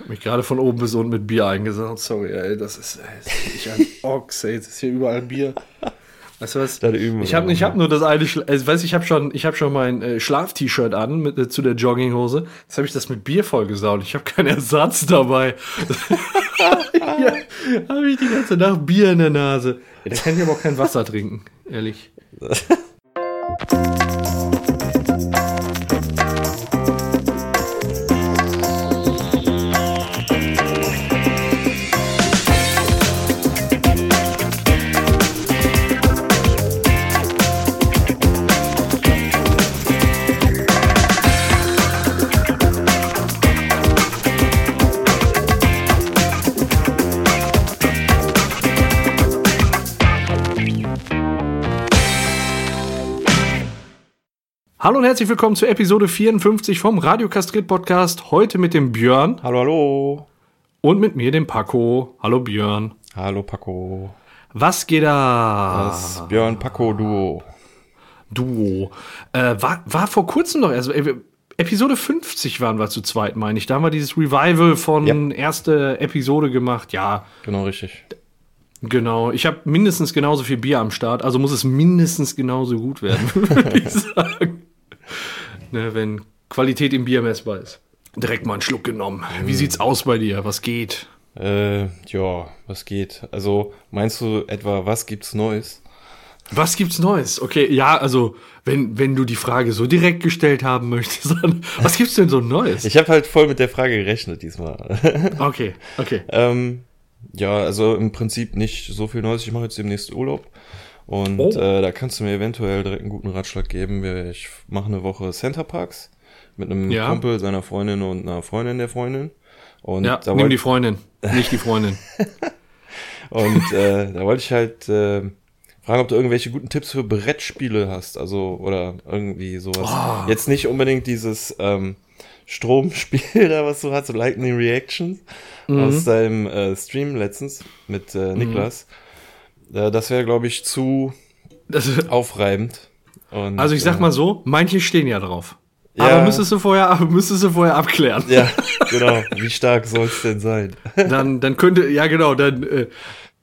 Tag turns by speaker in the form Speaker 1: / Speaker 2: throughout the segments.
Speaker 1: Hab mich gerade von oben bis unten mit Bier eingesaugt. Sorry, ey, das ist, ey, ist ein Ochs, ey, jetzt ist hier überall Bier. Weißt du was? Ich habe ich hab nur das eine, Schla also, weiß ich habe schon, ich habe schon mein äh, Schlaf-T-Shirt an mit, äh, zu der Jogginghose. Jetzt habe ich das mit Bier vollgesaut. Ich habe keinen Ersatz dabei. ja, habe ich die ganze Nacht Bier in der Nase. Ja, da kann ich aber auch kein Wasser trinken, ehrlich. Hallo und herzlich willkommen zu Episode 54 vom Radio Kastrit Podcast. Heute mit dem Björn
Speaker 2: Hallo, hallo.
Speaker 1: und mit mir, dem Paco. Hallo Björn.
Speaker 2: Hallo, Paco.
Speaker 1: Was geht da?
Speaker 2: Das Björn-Paco-Duo.
Speaker 1: Duo. Äh, war, war vor kurzem noch, also äh, Episode 50 waren wir zu zweit, meine ich. Da haben wir dieses Revival von
Speaker 2: Ja.
Speaker 1: erste Episode gemacht. Ja,
Speaker 2: Genau, richtig.
Speaker 1: genau. Ich habe mindestens genauso viel Bier am Start, also muss es mindestens genauso gut werden, würde ich sagen. Ne, wenn Qualität im Bier messbar ist. Direkt mal einen Schluck genommen. Wie sieht's aus bei dir? Was geht?
Speaker 2: Äh, ja, was geht? Also, meinst du etwa, was gibt's Neues?
Speaker 1: Was gibt's Neues? Okay, ja, also, wenn, wenn du die Frage so direkt gestellt haben möchtest, dann, was gibt's denn so Neues?
Speaker 2: Ich habe halt voll mit der Frage gerechnet diesmal.
Speaker 1: Okay, okay.
Speaker 2: ähm, ja, also im Prinzip nicht so viel Neues. Ich mache jetzt demnächst Urlaub. Und
Speaker 1: Oh.
Speaker 2: äh, da kannst du mir eventuell direkt einen guten Ratschlag geben. Ich mache eine Woche Center Parks mit einem
Speaker 1: Ja.
Speaker 2: Kumpel, seiner Freundin und einer Freundin der Freundin. Und
Speaker 1: Ja,
Speaker 2: da
Speaker 1: nimm die Freundin, nicht die Freundin.
Speaker 2: Und äh, da wollte ich halt äh, fragen, ob du irgendwelche guten Tipps für Brettspiele hast. Also, oder irgendwie sowas.
Speaker 1: Oh.
Speaker 2: Jetzt nicht unbedingt dieses ähm, Stromspiel da, was du hast, so Lightning Reactions
Speaker 1: Mhm.
Speaker 2: aus deinem äh, Stream letztens mit äh, Niklas. Äh, das wäre, glaube ich, zu
Speaker 1: Das,
Speaker 2: aufreibend. Und,
Speaker 1: also ich sag
Speaker 2: äh,
Speaker 1: mal so, manche stehen ja drauf.
Speaker 2: Ja.
Speaker 1: Aber müsstest du vorher, aber müsstest du vorher abklären.
Speaker 2: Ja, genau. Wie stark soll es denn sein?
Speaker 1: Dann, dann könnte, ja genau, dann, äh,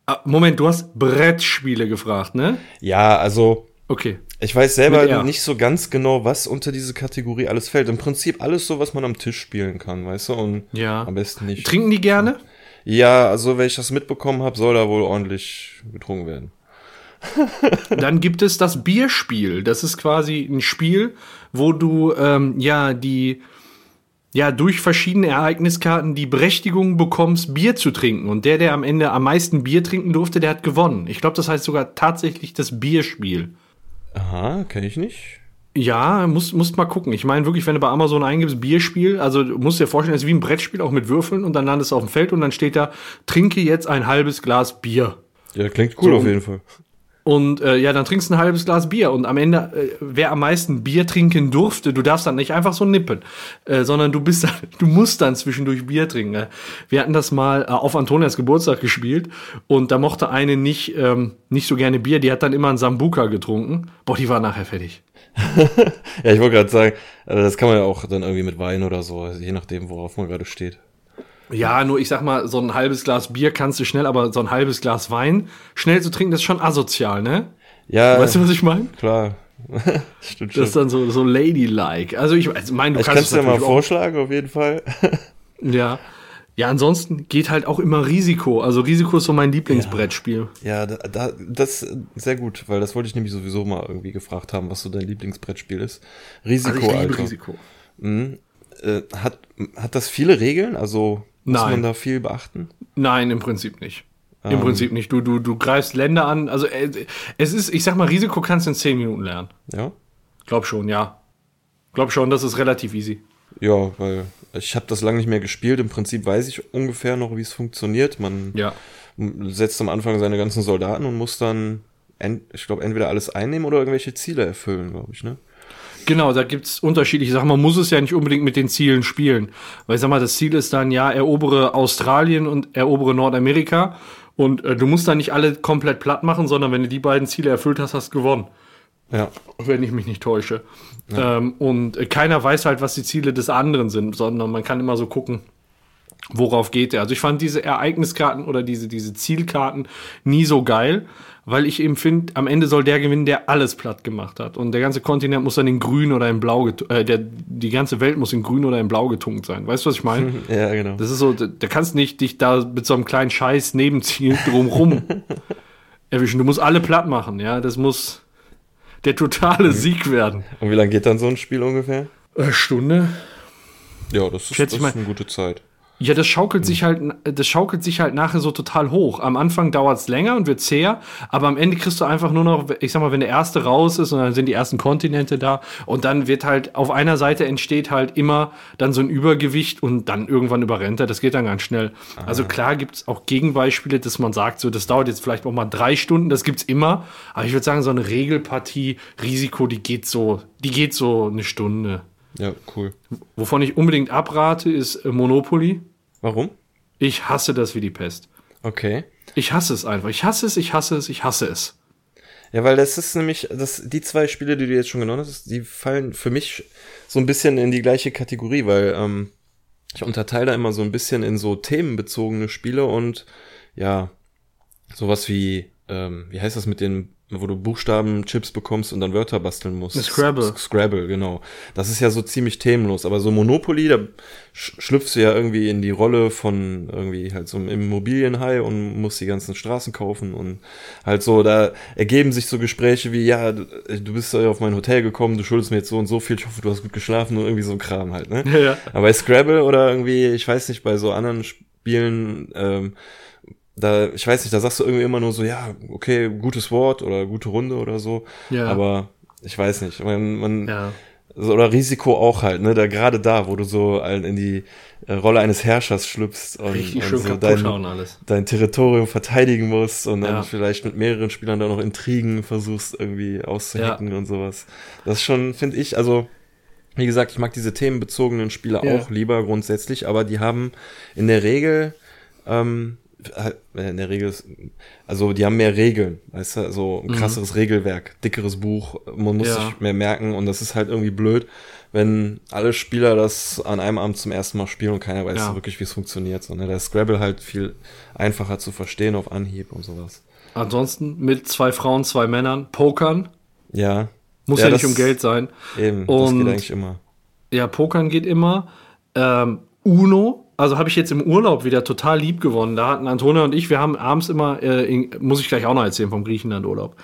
Speaker 1: ah, Moment, du hast Brettspiele gefragt, ne?
Speaker 2: Ja, also
Speaker 1: Okay.
Speaker 2: Ich weiß selber nicht so ganz genau, was unter diese Kategorie alles fällt. Im Prinzip alles so, was man am Tisch spielen kann, weißt du? Und
Speaker 1: Ja.
Speaker 2: am besten nicht.
Speaker 1: Trinken die gerne?
Speaker 2: ja, also wenn ich das mitbekommen habe, soll da wohl ordentlich getrunken werden.
Speaker 1: Dann gibt es das Bierspiel. Das ist quasi ein Spiel, wo du ähm, ja die ja durch verschiedene Ereigniskarten die Berechtigung bekommst, Bier zu trinken. Und der, der am Ende am meisten Bier trinken durfte, der hat gewonnen. Ich glaube, das heißt sogar tatsächlich das Bierspiel.
Speaker 2: Aha, kenne ich nicht.
Speaker 1: Ja, musst, musst mal gucken. Ich meine wirklich, wenn du bei Amazon eingibst, Bierspiel, also du musst dir vorstellen, es ist wie ein Brettspiel, auch mit Würfeln und dann landest du auf dem Feld und dann steht da, trinke jetzt ein halbes Glas Bier.
Speaker 2: Ja, klingt cool
Speaker 1: So,
Speaker 2: auf jeden Fall.
Speaker 1: Und äh, ja, dann trinkst du ein halbes Glas Bier. Und am Ende, äh, wer am meisten Bier trinken durfte, du darfst dann nicht einfach so nippen, äh, sondern du bist dann, du musst dann zwischendurch Bier trinken. Äh, Wir hatten das mal äh, auf Antonias Geburtstag gespielt und da mochte eine nicht, ähm, nicht so gerne Bier, die hat dann immer einen Sambuka getrunken. Boah, die war nachher fertig.
Speaker 2: Ja, ich wollte gerade sagen, das kann man ja auch dann irgendwie mit Wein oder so, also je nachdem, worauf man gerade steht.
Speaker 1: Ja, nur ich sag mal, so ein halbes Glas Bier kannst du schnell, aber so ein halbes Glas Wein schnell zu trinken, das ist schon asozial, ne?
Speaker 2: Ja,
Speaker 1: Weißt du, was ich meine?
Speaker 2: klar. Stimmt
Speaker 1: Das
Speaker 2: schon.
Speaker 1: ist dann so, so ladylike. Also ich also mein, du
Speaker 2: Ich kann
Speaker 1: kannst
Speaker 2: es dir mal vorschlagen, auf jeden Fall.
Speaker 1: Ja. Ja, ansonsten geht halt auch immer Risiko. Also Risiko ist so mein Lieblingsbrettspiel.
Speaker 2: Ja, da, da, das ist sehr gut, weil das wollte ich nämlich sowieso mal irgendwie gefragt haben, was so dein Lieblingsbrettspiel ist. Risiko,
Speaker 1: Also ich liebe
Speaker 2: Alter.
Speaker 1: Risiko.
Speaker 2: Mhm. Äh, hat, hat das viele Regeln? Also muss
Speaker 1: Nein.
Speaker 2: man da viel beachten?
Speaker 1: Nein, im Prinzip nicht. Im
Speaker 2: Ähm.
Speaker 1: Prinzip nicht. Du, du, du greifst Länder an. Also äh, es ist, ich sag mal, Risiko kannst du in 10 Minuten lernen.
Speaker 2: Ja?
Speaker 1: Glaub schon, ja. Glaub schon, das ist relativ easy.
Speaker 2: Ja, weil ich habe das lange nicht mehr gespielt. Im Prinzip weiß ich ungefähr noch, wie es funktioniert. Man
Speaker 1: Ja.
Speaker 2: setzt am Anfang seine ganzen Soldaten und muss dann, ich glaube, entweder alles einnehmen oder irgendwelche Ziele erfüllen, glaube ich, ne?
Speaker 1: Genau, da gibt's unterschiedliche Sachen. Man muss es ja nicht unbedingt mit den Zielen spielen. Weil ich sag mal, das Ziel ist dann, ja, erobere Australien und erobere Nordamerika. Und äh, du musst da nicht alle komplett platt machen, sondern wenn du die beiden Ziele erfüllt hast, hast du gewonnen.
Speaker 2: Ja.
Speaker 1: wenn ich mich nicht täusche. Ähm, und keiner weiß halt, was die Ziele des anderen sind, sondern man kann immer so gucken, worauf geht er. Also ich fand diese Ereigniskarten oder diese, diese Zielkarten nie so geil, weil ich eben finde, am Ende soll der gewinnen, der alles platt gemacht hat. Und der ganze Kontinent muss dann in grün oder in blau, äh, der, die ganze Welt muss in grün oder in blau getunkt sein. Weißt du, was ich meine?
Speaker 2: ja, genau.
Speaker 1: Das ist so, da, da kannst nicht dich da mit so einem kleinen Scheiß Nebenziel drumrum erwischen. Du musst alle platt machen, ja. Das muss der totale Sieg werden.
Speaker 2: Und wie lange geht dann so ein Spiel ungefähr?
Speaker 1: Äh, Stunde.
Speaker 2: Ja, das ist, das ist eine gute Zeit.
Speaker 1: Ja, das schaukelt sich halt, das schaukelt sich halt nachher so total hoch. Am Anfang dauert's länger und wird zäher, aber am Ende kriegst du einfach nur noch, ich sag mal, wenn der erste raus ist und dann sind die ersten Kontinente da und dann wird halt auf einer Seite entsteht halt immer dann so ein Übergewicht und dann irgendwann überrennt er. Das geht dann ganz schnell. Also klar gibt's auch Gegenbeispiele, dass man sagt, so das dauert jetzt vielleicht auch mal drei Stunden, das gibt's immer. Aber ich würde sagen, so eine Regelpartie Risiko, die geht so, die geht so eine Stunde.
Speaker 2: Ja, cool.
Speaker 1: Wovon ich unbedingt abrate, ist äh, Monopoly.
Speaker 2: Warum?
Speaker 1: Ich hasse das wie die Pest.
Speaker 2: Okay.
Speaker 1: Ich hasse es einfach. Ich hasse es, ich hasse es, ich hasse es.
Speaker 2: Ja, weil das ist nämlich, das, die zwei Spiele, die du jetzt schon genannt hast, die fallen für mich so ein bisschen in die gleiche Kategorie, weil ähm, ich unterteile da immer so ein bisschen in so themenbezogene Spiele und ja, sowas wie, ähm, wie heißt das mit den, wo du Buchstaben-Chips bekommst und dann Wörter basteln musst.
Speaker 1: Scrabble.
Speaker 2: Scrabble, genau. Das ist ja so ziemlich themenlos, aber so Monopoly, da sch- schlüpfst du ja irgendwie in die Rolle von irgendwie halt so einem Immobilienhai und musst die ganzen Straßen kaufen und halt so, da ergeben sich so Gespräche wie, ja, du, bist ja auf mein Hotel gekommen, du schuldest mir jetzt so und so viel, ich hoffe, du hast gut geschlafen und irgendwie so ein Kram halt, ne?
Speaker 1: Ja, ja.
Speaker 2: Aber bei Scrabble oder irgendwie, ich weiß nicht, bei so anderen Spielen, ähm, da, ich weiß nicht, da sagst du irgendwie immer nur so, ja, okay, gutes Wort oder gute Runde oder so.
Speaker 1: Ja.
Speaker 2: Aber ich weiß nicht, man, man
Speaker 1: Ja.
Speaker 2: so, oder Risiko auch halt, ne, da gerade da, wo du so in die äh, Rolle eines Herrschers schlüpfst und,
Speaker 1: Richtig
Speaker 2: und
Speaker 1: schön
Speaker 2: so dein,
Speaker 1: alles.
Speaker 2: dein Territorium verteidigen musst und dann
Speaker 1: Ja.
Speaker 2: vielleicht mit mehreren Spielern da noch Intrigen versuchst irgendwie auszuhacken und sowas. Das ist schon, finde ich, also wie gesagt, ich mag diese themenbezogenen Spiele
Speaker 1: Ja.
Speaker 2: auch lieber grundsätzlich, aber die haben in der Regel, ähm, in der Regel, ist- also die haben mehr Regeln, weißt du, so ein krasseres Regelwerk, dickeres Buch, man muss
Speaker 1: Mhm. Ja.
Speaker 2: sich mehr merken und das ist halt irgendwie blöd, wenn alle Spieler das an einem Abend zum ersten Mal spielen und keiner weiß
Speaker 1: Ja.
Speaker 2: so wirklich, wie es funktioniert. So? Da ist Scrabble halt viel einfacher zu verstehen auf Anhieb und sowas.
Speaker 1: Ansonsten mit zwei Frauen, zwei Männern, Pokern.
Speaker 2: Ja.
Speaker 1: Muss ja,
Speaker 2: das-
Speaker 1: nicht um Geld sein.
Speaker 2: Eben, das
Speaker 1: Und-
Speaker 2: geht eigentlich immer.
Speaker 1: Ja, Pokern geht immer. Ähm, Uno, also habe ich jetzt im Urlaub wieder total lieb gewonnen. Da hatten Antonia und ich, wir haben abends immer, äh, in, muss ich gleich auch noch erzählen vom Griechenland-Urlaub,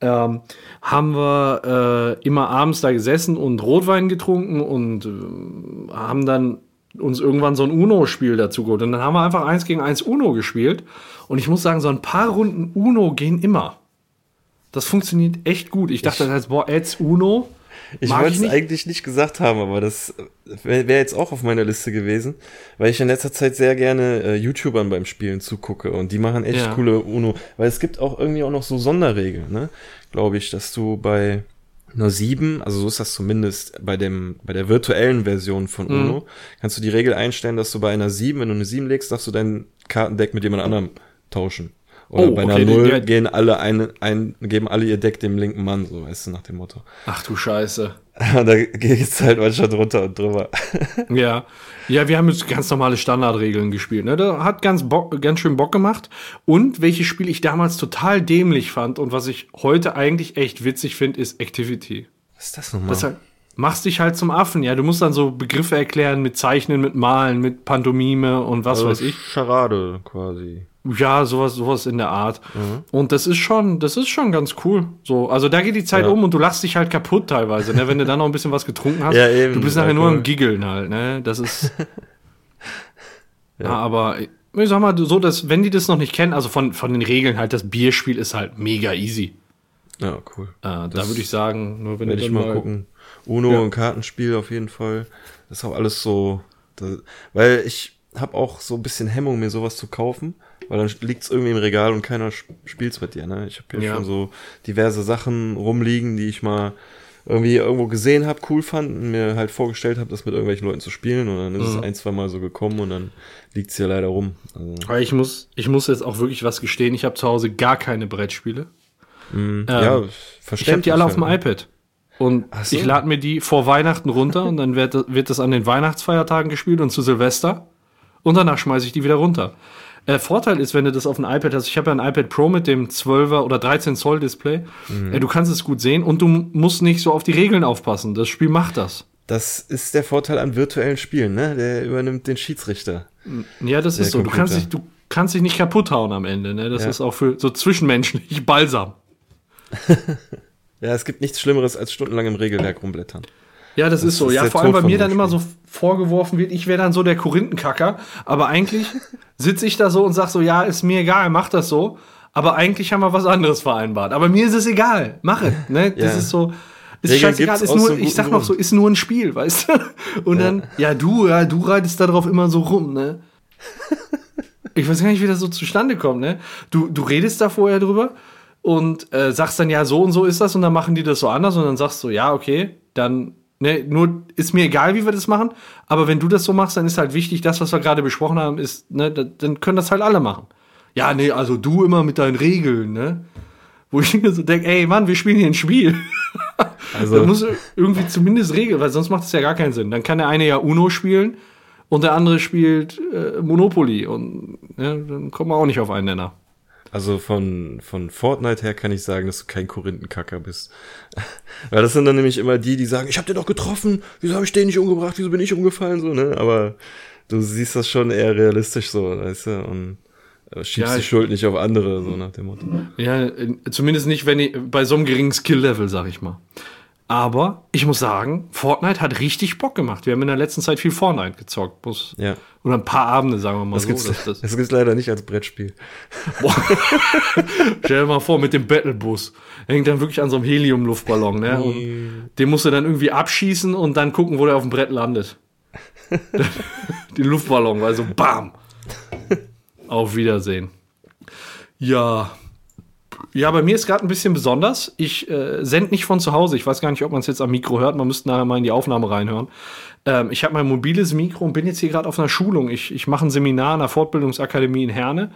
Speaker 1: ähm, haben wir äh, immer abends da gesessen und Rotwein getrunken und äh, haben dann uns irgendwann so ein Uno-Spiel dazu geholt. Und dann haben wir einfach eins gegen eins Uno gespielt. Und ich muss sagen, so ein paar Runden Uno gehen immer. Das funktioniert echt gut. Ich dachte halt, boah, jetzt Uno.
Speaker 2: Ich wollte es eigentlich nicht gesagt haben, aber das wäre wär jetzt auch auf meiner Liste gewesen, weil ich in letzter Zeit sehr gerne äh, YouTubern beim Spielen zugucke und die machen echt
Speaker 1: Ja.
Speaker 2: coole Uno, weil es gibt auch irgendwie auch noch so Sonderregeln, ne? Glaube ich, dass du bei einer 7, also so ist das zumindest bei dem bei der virtuellen Version von
Speaker 1: Mhm.
Speaker 2: Uno, kannst du die Regel einstellen, dass du bei einer 7, wenn du eine 7 legst, darfst du dein Kartendeck mit jemand anderem tauschen. Oder
Speaker 1: Oh,
Speaker 2: bei einer
Speaker 1: okay,
Speaker 2: 0
Speaker 1: der-
Speaker 2: gehen alle ein, ein, geben alle ihr Deck dem linken Mann, so weißt du, nach dem Motto.
Speaker 1: Ach du Scheiße.
Speaker 2: da geht's halt manchmal drunter und drüber.
Speaker 1: Ja. Ja, wir haben jetzt ganz normale Standardregeln gespielt. Ne? Da hat ganz, Bock, ganz schön Bock gemacht. Und welches Spiel ich damals total dämlich fand und was ich heute eigentlich echt witzig finde, ist Activity.
Speaker 2: Was ist das nochmal?
Speaker 1: Das halt, machst dich halt zum Affen, ja. Du musst dann so Begriffe erklären mit Zeichnen, mit Malen, mit Pantomime und was
Speaker 2: also
Speaker 1: weiß ich.
Speaker 2: Charade quasi.
Speaker 1: Ja, sowas, sowas in der Art.
Speaker 2: Mhm.
Speaker 1: Und das ist schon, das ist schon ganz cool. So, also da geht die Zeit
Speaker 2: Ja.
Speaker 1: um und du lachst dich halt kaputt teilweise, ne? Wenn du dann noch ein bisschen was getrunken hast.
Speaker 2: Ja, eben,
Speaker 1: du bist nachher nur am Giggeln halt, ne? Das ist. ja. aber ich sag mal, so, dass, wenn die das noch nicht kennen, also von, von den Regeln halt, das Bierspiel ist halt mega easy.
Speaker 2: Ja, cool.
Speaker 1: Äh, da würde ich sagen, nur wenn
Speaker 2: ich mal gucken. Uno,
Speaker 1: Ja.
Speaker 2: ein Kartenspiel auf jeden Fall. Das ist auch alles so. Das, weil ich habe auch so ein bisschen Hemmung, mir sowas zu kaufen, weil dann liegt's irgendwie im Regal und keiner sp- spielt's mit dir. Ne? Ich habe hier
Speaker 1: Ja.
Speaker 2: schon so diverse Sachen rumliegen, die ich mal irgendwie irgendwo gesehen habe, cool fand und mir halt vorgestellt habe, das mit irgendwelchen Leuten zu spielen und dann ist
Speaker 1: Mhm.
Speaker 2: es ein, zwei Mal so gekommen und dann liegt's hier leider rum. Also,
Speaker 1: Aber ich muss, ich muss jetzt auch wirklich was gestehen. Ich habe zu Hause gar keine Brettspiele.
Speaker 2: mm, ja, verständlich.
Speaker 1: Ich habe die alle auf dem
Speaker 2: halt, ne?
Speaker 1: iPad. Und
Speaker 2: so.
Speaker 1: ich lade mir die vor Weihnachten runter und dann wird, wird das an den Weihnachtsfeiertagen gespielt und zu Silvester. und danach schmeiße ich die wieder runter. Äh, Vorteil ist, wenn du das auf dem iPad hast, ich habe ja ein iPad Pro mit dem 12er oder 13 Zoll Display, mhm. äh, du kannst es gut sehen und du musst nicht so auf die Regeln aufpassen. Das Spiel macht das.
Speaker 2: Das ist der Vorteil an virtuellen Spielen, ne? Der übernimmt den Schiedsrichter.
Speaker 1: Ja, das ist so. Du kannst, dich, du kannst dich nicht kaputt hauen am Ende, ne? Das ja. ist auch für so zwischenmenschlich Balsam.
Speaker 2: ja, es gibt nichts Schlimmeres als stundenlang im Regelwerk rumblättern.
Speaker 1: Ja, das, das ist so. Ist ja, vor allem bei mir dann immer so vorgeworfen wird, ich wäre dann so der Korinthenkacker. Aber eigentlich sitze ich da so und sag so, ja, ist mir egal, mach das so. Aber eigentlich haben wir was anderes vereinbart. Aber mir ist es egal. Mache. Ne? Das ja. ist so. Ist Regeln scheißegal, ist nur, ich sag noch so, ist nur ein Spiel, weißt du? Und ja. dann, ja, du, ja, du reitest da drauf immer so rum, ne? ich weiß gar nicht, wie das so zustande kommt, ne? Du, du redest da vorher drüber und äh, sagst dann, ja, so und so ist das und dann machen die das so anders und dann sagst du, ja, okay, dann, ne, nur ist mir egal, wie wir das machen, aber wenn du das so machst, dann ist halt wichtig, das, was wir gerade besprochen haben, ist, ne, dann können das halt alle machen. Ja, nee, also du immer mit deinen Regeln, ne? Wo ich mir so denke, ey Mann, wir spielen hier ein Spiel. Also. da muss irgendwie zumindest Regeln, weil sonst macht es ja gar keinen Sinn. Dann kann der eine ja Uno spielen und der andere spielt äh, Monopoly und ja, dann kommen wir auch nicht auf einen Nenner.
Speaker 2: Also von, von Fortnite her kann ich sagen, dass du kein Korinthenkacker bist. Weil das sind dann nämlich immer die, die sagen, ich hab den doch getroffen, wieso habe ich den nicht umgebracht, wieso bin ich umgefallen, so, ne? Aber du siehst das schon eher realistisch so, weißt du, und äh, schiebst ja, die Schuld nicht auf andere, so nach dem Motto.
Speaker 1: Ja, zumindest nicht, wenn ich, bei so einem geringen Skill-Level, sag ich mal. Aber ich muss sagen, Fortnite hat richtig Bock gemacht. Wir haben in der letzten Zeit viel Fortnite gezockt. Muss, ja. Oder ein paar Abende, sagen wir mal
Speaker 2: das
Speaker 1: so.
Speaker 2: Gibt's, das, das gibt's leider nicht als Brettspiel.
Speaker 1: Boah. Stell dir mal vor, mit dem Battlebus. Hängt dann wirklich an so einem Helium-Luftballon, ne? Und den musst du dann irgendwie abschießen und dann gucken, wo der auf dem Brett landet. Den Luftballon, also bam. Auf Wiedersehen. Ja, ja, bei mir ist gerade ein bisschen besonders. Ich äh, sende nicht von zu Hause. Ich weiß gar nicht, ob man es jetzt am Mikro hört. Man müsste nachher mal in die Aufnahme reinhören. Ähm, ich habe mein mobiles Mikro und bin jetzt hier gerade auf einer Schulung. Ich, ich mache ein Seminar in der Fortbildungsakademie in Herne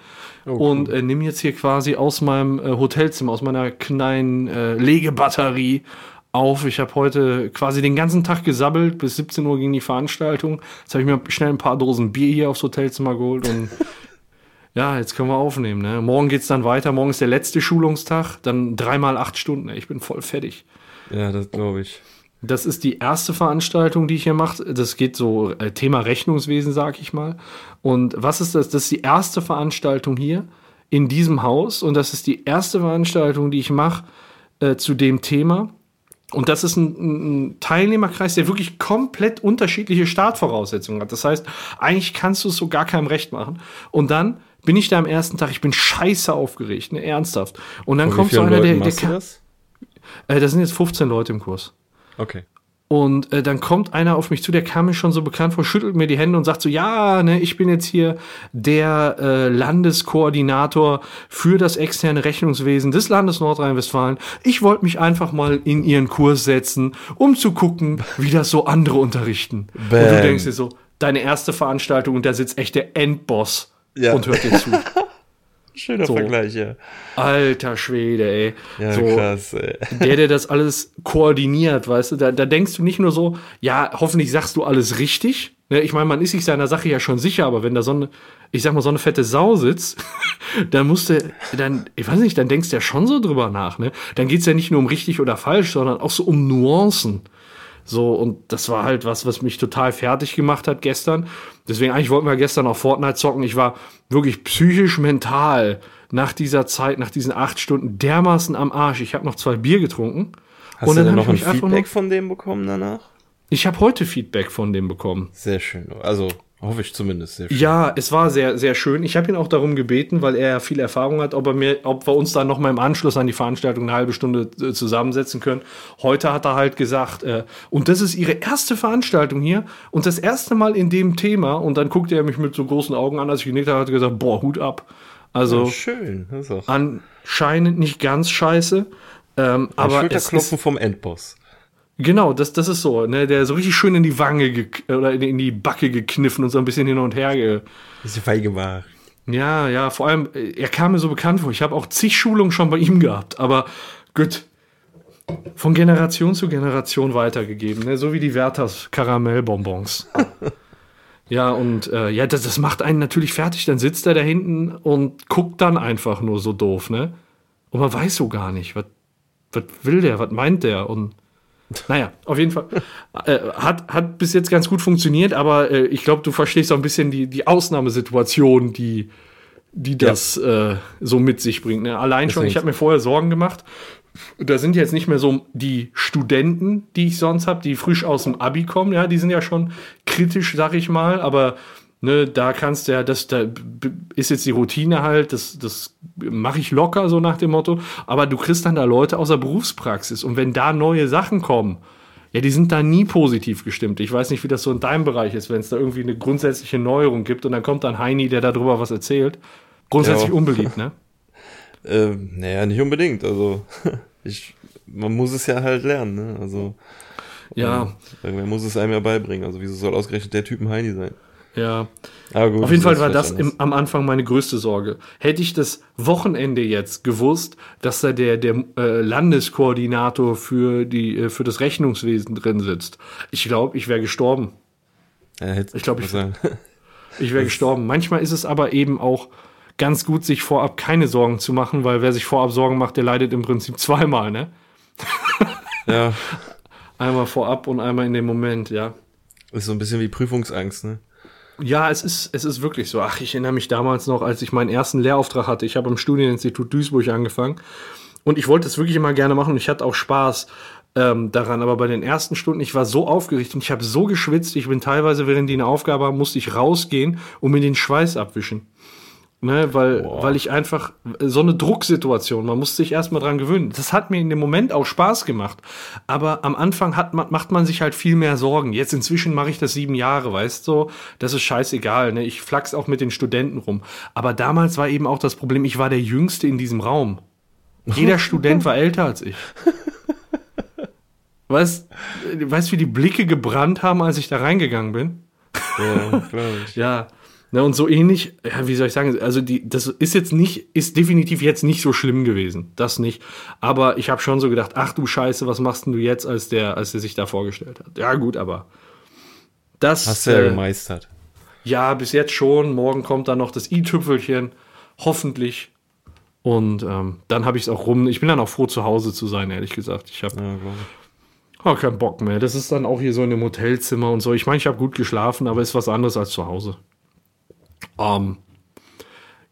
Speaker 1: oh, und äh, nehme jetzt hier quasi aus meinem äh, Hotelzimmer, aus meiner kleinen äh, Legebatterie auf. Ich habe heute quasi den ganzen Tag gesabbelt. Bis 17 Uhr ging die Veranstaltung. Jetzt habe ich mir schnell ein paar Dosen Bier hier aufs Hotelzimmer geholt und ja, jetzt können wir aufnehmen. Ne? Morgen geht's dann weiter. Morgen ist der letzte Schulungstag. Dann dreimal acht Stunden. Ich bin voll fertig.
Speaker 2: Ja, das glaube ich.
Speaker 1: Das ist die erste Veranstaltung, die ich hier mache. Das geht so äh, Thema Rechnungswesen, sag ich mal. Und was ist das? Das ist die erste Veranstaltung hier in diesem Haus. Und das ist die erste Veranstaltung, die ich mache äh, zu dem Thema. Und das ist ein, ein, Teilnehmerkreis, der wirklich komplett unterschiedliche Startvoraussetzungen hat. Das heißt, eigentlich kannst du es so gar keinem recht machen. Und dann bin ich da am ersten Tag, ich bin scheiße aufgeregt, ne, ernsthaft. Und dann kommt so einer, der, der kann. Das? Äh, das sind jetzt 15 Leute im Kurs.
Speaker 2: Okay.
Speaker 1: Und äh, dann kommt einer auf mich zu, der kam mir schon so bekannt vor, schüttelt mir die Hände und sagt so, ja, ne, ich bin jetzt hier der äh, Landeskoordinator für das externe Rechnungswesen des Landes Nordrhein-Westfalen. Ich wollte mich einfach mal in ihren Kurs setzen, um zu gucken, wie das so andere unterrichten. Bam. Und du denkst dir so, deine erste Veranstaltung und da sitzt echt der Endboss ja. und hört dir zu.
Speaker 2: Schöner so. Vergleich, ja.
Speaker 1: Alter Schwede, ey.
Speaker 2: Ja, so, krass, ey.
Speaker 1: Der, der das alles koordiniert, weißt du, da, da denkst du nicht nur so, ja, hoffentlich sagst du alles richtig. Ne, ich meine, man ist sich seiner Sache ja schon sicher, aber wenn da so eine, ich sag mal, so eine fette Sau sitzt, dann musst du, dann, ich weiß nicht, dann denkst du ja schon so drüber nach, ne? Dann geht's ja nicht nur um richtig oder falsch, sondern auch so um Nuancen. So, und das war halt was, was mich total fertig gemacht hat gestern. Deswegen eigentlich wollten wir gestern auch Fortnite zocken. Ich war wirklich psychisch, mental nach dieser Zeit, nach diesen acht Stunden dermaßen am Arsch. Ich habe noch zwei Bier getrunken.
Speaker 2: Hast und dann du denn noch ein Feedback von dem bekommen danach?
Speaker 1: Ich habe heute Feedback von dem bekommen.
Speaker 2: Sehr schön. Also Hoffe ich zumindest.
Speaker 1: Sehr schön. Ja, es war sehr, sehr schön. Ich habe ihn auch darum gebeten, weil er ja viel Erfahrung hat, ob, er mir, ob wir uns dann noch mal im Anschluss an die Veranstaltung eine halbe Stunde äh, zusammensetzen können. Heute hat er halt gesagt, äh, und das ist ihre erste Veranstaltung hier und das erste Mal in dem Thema. Und dann guckte er mich mit so großen Augen an, als ich genickt habe, hat gesagt, boah, Hut ab. Also
Speaker 2: ja, schön.
Speaker 1: anscheinend nicht ganz scheiße. Ähm, aber
Speaker 2: Schulterklopfen vom Endboss.
Speaker 1: Genau, das, das ist so, ne, der so richtig schön in die Wange oder in, die Backe gekniffen und so ein bisschen hin und her ge.
Speaker 2: Bisschen feige war.
Speaker 1: Ja, ja, vor allem, er kam mir so bekannt vor. Ich habe auch zig Schulungen schon bei ihm gehabt, aber gut. Von Generation zu Generation weitergegeben, ne? so wie die Werthers Karamellbonbons. Ja, und äh, ja, das, das macht einen natürlich fertig. Dann sitzt er da hinten und guckt dann einfach nur so doof, ne? Und man weiß so gar nicht, was will der, was meint der? Und naja, auf jeden Fall. Äh, hat, hat bis jetzt ganz gut funktioniert, aber äh, ich glaube, du verstehst auch ein bisschen die, die Ausnahmesituation, die, die das ja. äh, so mit sich bringt. Ne? Allein schon, ich habe mir vorher Sorgen gemacht. Da sind jetzt nicht mehr so die Studenten, die ich sonst habe, die frisch aus dem Abi kommen. Ja, die sind ja schon kritisch, sag ich mal, aber ne, da kannst du ja, das da ist jetzt die Routine halt, das, das mache ich locker, so nach dem Motto. Aber du kriegst dann da Leute aus der Berufspraxis und wenn da neue Sachen kommen, ja, die sind da nie positiv gestimmt. Ich weiß nicht, wie das so in deinem Bereich ist, wenn es da irgendwie eine grundsätzliche Neuerung gibt und dann kommt dann Heini, der darüber was erzählt. Grundsätzlich ja. unbeliebt, ne?
Speaker 2: äh, naja, nicht unbedingt. Also, ich, man muss es ja halt lernen, ne? Also,
Speaker 1: ja.
Speaker 2: Irgendwer muss es einem ja beibringen. Also, wieso soll ausgerechnet der Typ ein Heini sein?
Speaker 1: Ja. Gut, Auf jeden Fall war das im, am Anfang meine größte Sorge. Hätte ich das Wochenende jetzt gewusst, dass da der, der äh, Landeskoordinator für, die, äh, für das Rechnungswesen drin sitzt, ich glaube, ich wäre gestorben.
Speaker 2: Ja, ich glaube, ich,
Speaker 1: ich wäre gestorben. Manchmal ist es aber eben auch ganz gut, sich vorab keine Sorgen zu machen, weil wer sich vorab Sorgen macht, der leidet im Prinzip zweimal, ne?
Speaker 2: ja.
Speaker 1: Einmal vorab und einmal in dem Moment, ja.
Speaker 2: Ist so ein bisschen wie Prüfungsangst, ne?
Speaker 1: Ja, es ist, es ist wirklich so. Ach, ich erinnere mich damals noch, als ich meinen ersten Lehrauftrag hatte. Ich habe am Studieninstitut Duisburg angefangen. Und ich wollte es wirklich immer gerne machen und ich hatte auch Spaß ähm, daran. Aber bei den ersten Stunden, ich war so aufgeregt und ich habe so geschwitzt. Ich bin teilweise, während die eine Aufgabe haben, musste ich rausgehen und mir den Schweiß abwischen. Ne, weil, weil ich einfach so eine Drucksituation, man muss sich erstmal dran gewöhnen. Das hat mir in dem Moment auch Spaß gemacht. Aber am Anfang hat man, macht man sich halt viel mehr Sorgen. Jetzt inzwischen mache ich das sieben Jahre, weißt du? Das ist scheißegal. Ne? Ich flachs auch mit den Studenten rum. Aber damals war eben auch das Problem, ich war der Jüngste in diesem Raum. Jeder Student war älter als ich. Weißt, weißt wie die Blicke gebrannt haben, als ich da reingegangen bin?
Speaker 2: Ja, ich.
Speaker 1: ja. Ne, und so ähnlich, ja, wie soll ich sagen, also die, das ist jetzt nicht, ist definitiv jetzt nicht so schlimm gewesen. Das nicht. Aber ich habe schon so gedacht, ach du Scheiße, was machst denn du jetzt, als der, als der sich da vorgestellt hat? Ja, gut, aber das.
Speaker 2: Hast du ja äh, gemeistert.
Speaker 1: Ja, bis jetzt schon. Morgen kommt dann noch das i-Tüpfelchen. Hoffentlich. Und ähm, dann habe ich es auch rum. Ich bin dann auch froh, zu Hause zu sein, ehrlich gesagt. Ich habe ja, oh, keinen Bock mehr. Das ist dann auch hier so in einem Hotelzimmer und so. Ich meine, ich habe gut geschlafen, aber ist was anderes als zu Hause. Ähm,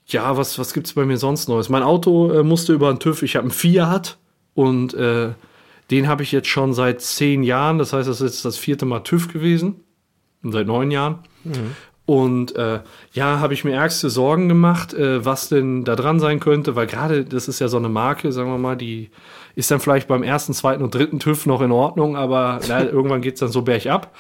Speaker 1: ja, was, was gibt es bei mir sonst Neues? Mein Auto äh, musste über einen TÜV. Ich habe einen Fiat und äh, den habe ich jetzt schon seit zehn Jahren. Das heißt, das ist jetzt das vierte Mal TÜV gewesen. Seit neun Jahren. Mhm. Und äh, ja, habe ich mir ärgste Sorgen gemacht, äh, was denn da dran sein könnte, weil gerade das ist ja so eine Marke, sagen wir mal, die ist dann vielleicht beim ersten, zweiten und dritten TÜV noch in Ordnung, aber na, irgendwann geht es dann so bergab.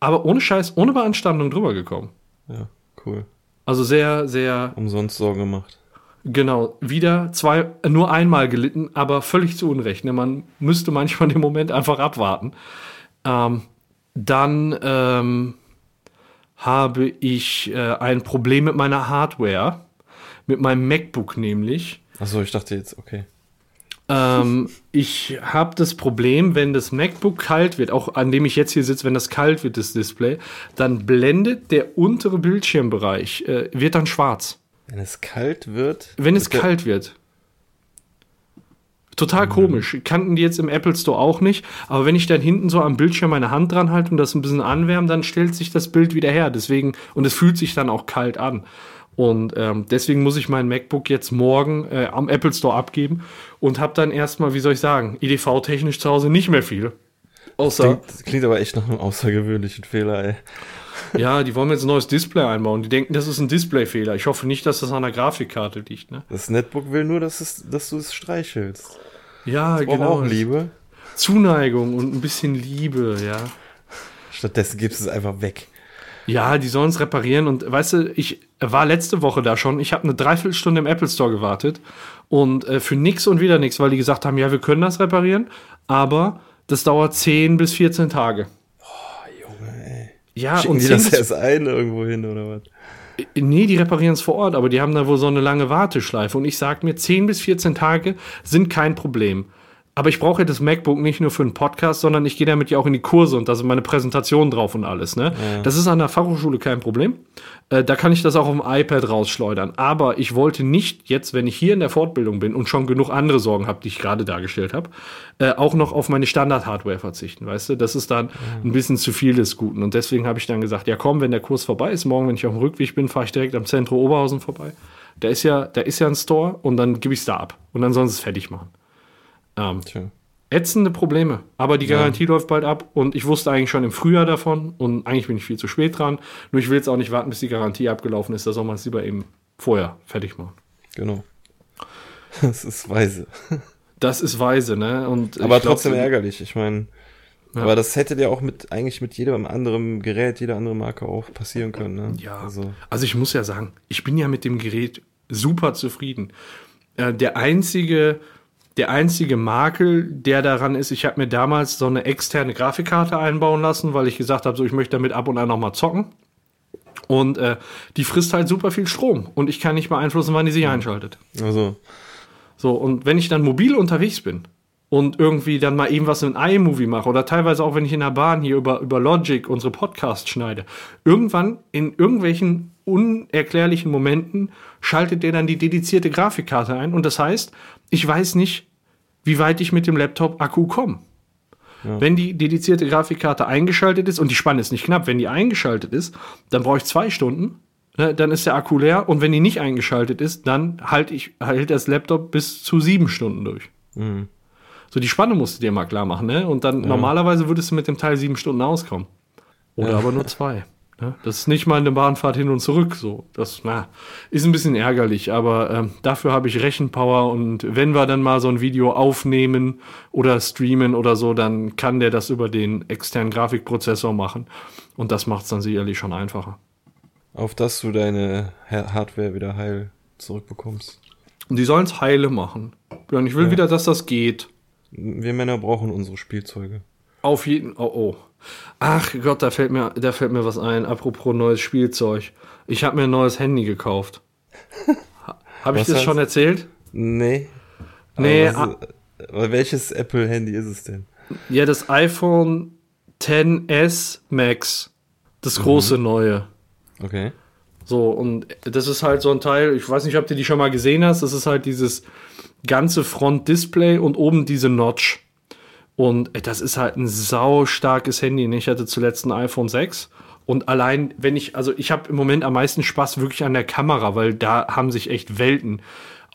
Speaker 1: Aber ohne Scheiß, ohne Beanstandung drüber gekommen.
Speaker 2: Ja, cool.
Speaker 1: Also sehr, sehr.
Speaker 2: Umsonst Sorgen gemacht.
Speaker 1: Genau, wieder zwei, nur einmal gelitten, aber völlig zu Unrecht. Ne? Man müsste manchmal den Moment einfach abwarten. Ähm, dann ähm, habe ich äh, ein Problem mit meiner Hardware, mit meinem MacBook nämlich.
Speaker 2: Achso, ich dachte jetzt, okay.
Speaker 1: Ähm, ich habe das Problem, wenn das MacBook kalt wird, auch an dem ich jetzt hier sitze, wenn das kalt wird, das Display, dann blendet der untere Bildschirmbereich, äh, wird dann schwarz.
Speaker 2: Wenn es kalt wird?
Speaker 1: Wenn es kalt wird. Total mhm. komisch. Kannten die jetzt im Apple Store auch nicht. Aber wenn ich dann hinten so am Bildschirm meine Hand dran halte und das ein bisschen anwärme, dann stellt sich das Bild wieder her. Deswegen, und es fühlt sich dann auch kalt an. Und ähm, deswegen muss ich mein MacBook jetzt morgen äh, am Apple Store abgeben und habe dann erstmal, wie soll ich sagen, EDV-technisch zu Hause nicht mehr viel.
Speaker 2: Außer. Das klingt, das klingt aber echt nach einem außergewöhnlichen Fehler, ey.
Speaker 1: Ja, die wollen jetzt ein neues Display einbauen. Die denken, das ist ein Displayfehler. Ich hoffe nicht, dass das an der Grafikkarte liegt. Ne?
Speaker 2: Das Netbook will nur, dass, es, dass du es streichelst.
Speaker 1: Ja, das genau.
Speaker 2: auch Liebe.
Speaker 1: Zuneigung und ein bisschen Liebe, ja.
Speaker 2: Stattdessen gibst du es einfach weg.
Speaker 1: Ja, die sollen es reparieren. Und weißt du, ich war letzte Woche da schon. Ich habe eine Dreiviertelstunde im Apple Store gewartet. Und äh, für nix und wieder nichts, weil die gesagt haben, ja, wir können das reparieren. Aber das dauert 10 bis 14 Tage.
Speaker 2: Oh, Junge, ey.
Speaker 1: Ja,
Speaker 2: Schicken und die das erst ein irgendwo hin oder was?
Speaker 1: Äh, nee, die reparieren es vor Ort, aber die haben da wohl so eine lange Warteschleife. Und ich sag mir, 10 bis 14 Tage sind kein Problem. Aber ich brauche ja das MacBook nicht nur für einen Podcast, sondern ich gehe damit ja auch in die Kurse und da sind meine Präsentationen drauf und alles. Ne? Ja. Das ist an der Fachhochschule kein Problem. Äh, da kann ich das auch auf dem iPad rausschleudern. Aber ich wollte nicht jetzt, wenn ich hier in der Fortbildung bin und schon genug andere Sorgen habe, die ich gerade dargestellt habe, äh, auch noch auf meine Standard-Hardware verzichten. Weißt du, das ist dann mhm. ein bisschen zu viel des Guten. Und deswegen habe ich dann gesagt, ja komm, wenn der Kurs vorbei ist, morgen, wenn ich auf dem Rückweg bin, fahre ich direkt am Zentrum Oberhausen vorbei. Da ist ja, da ist ja ein Store und dann gebe ich es da ab. Und dann es fertig machen. Ähm, ätzende Probleme. Aber die Garantie ja. läuft bald ab und ich wusste eigentlich schon im Frühjahr davon und eigentlich bin ich viel zu spät dran. Nur ich will jetzt auch nicht warten, bis die Garantie abgelaufen ist. Da soll man es lieber eben vorher fertig machen.
Speaker 2: Genau. Das ist weise.
Speaker 1: Das ist weise, ne? Und
Speaker 2: aber trotzdem glaub, ärgerlich. Ich meine, ja. aber das hätte dir auch mit eigentlich mit jedem anderen Gerät, jeder andere Marke auch passieren können. Ne?
Speaker 1: Ja. Also. also ich muss ja sagen, ich bin ja mit dem Gerät super zufrieden. Äh, der einzige der einzige Makel, der daran ist, ich habe mir damals so eine externe Grafikkarte einbauen lassen, weil ich gesagt habe, so ich möchte damit ab und an nochmal zocken. Und äh, die frisst halt super viel Strom und ich kann nicht beeinflussen, wann die sich einschaltet.
Speaker 2: Also.
Speaker 1: So, und wenn ich dann mobil unterwegs bin und irgendwie dann mal eben was in iMovie mache oder teilweise auch, wenn ich in der Bahn hier über, über Logic unsere Podcasts schneide, irgendwann in irgendwelchen unerklärlichen Momenten schaltet der dann die dedizierte Grafikkarte ein und das heißt, ich weiß nicht, wie weit ich mit dem Laptop-Akku komme. Ja. Wenn die dedizierte Grafikkarte eingeschaltet ist, und die Spanne ist nicht knapp, wenn die eingeschaltet ist, dann brauche ich zwei Stunden, ne, dann ist der Akku leer, und wenn die nicht eingeschaltet ist, dann halt ich, hält das Laptop bis zu sieben Stunden durch. Mhm. So, die Spanne musst du dir mal klar machen, ne? Und dann ja. normalerweise würdest du mit dem Teil sieben Stunden auskommen. Oder ja. aber nur zwei. Ne? Das ist nicht mal eine Bahnfahrt hin und zurück. So, das na, ist ein bisschen ärgerlich, aber ähm, dafür habe ich Rechenpower und wenn wir dann mal so ein Video aufnehmen oder streamen oder so, dann kann der das über den externen Grafikprozessor machen und das macht es dann sicherlich schon einfacher.
Speaker 2: Auf dass du deine Hardware wieder heil zurückbekommst.
Speaker 1: Und die sollen es heile machen. Ja, ich will ja. wieder, dass das geht.
Speaker 2: Wir Männer brauchen unsere Spielzeuge.
Speaker 1: Auf jeden. Oh, oh. Ach Gott, da fällt mir, da fällt mir was ein. Apropos neues Spielzeug. Ich habe mir ein neues Handy gekauft. habe ich das schon erzählt?
Speaker 2: Nee.
Speaker 1: Nee.
Speaker 2: Aber, was, aber welches Apple-Handy ist es denn?
Speaker 1: Ja, das iPhone 10s Max. Das mhm. große mhm. neue.
Speaker 2: Okay.
Speaker 1: So, und das ist halt so ein Teil, ich weiß nicht, ob du die schon mal gesehen hast, das ist halt dieses ganze Front-Display und oben diese Notch. Und das ist halt ein sau starkes Handy. Ich hatte zuletzt ein iPhone 6. Und allein, wenn ich, also ich habe im Moment am meisten Spaß wirklich an der Kamera, weil da haben sich echt Welten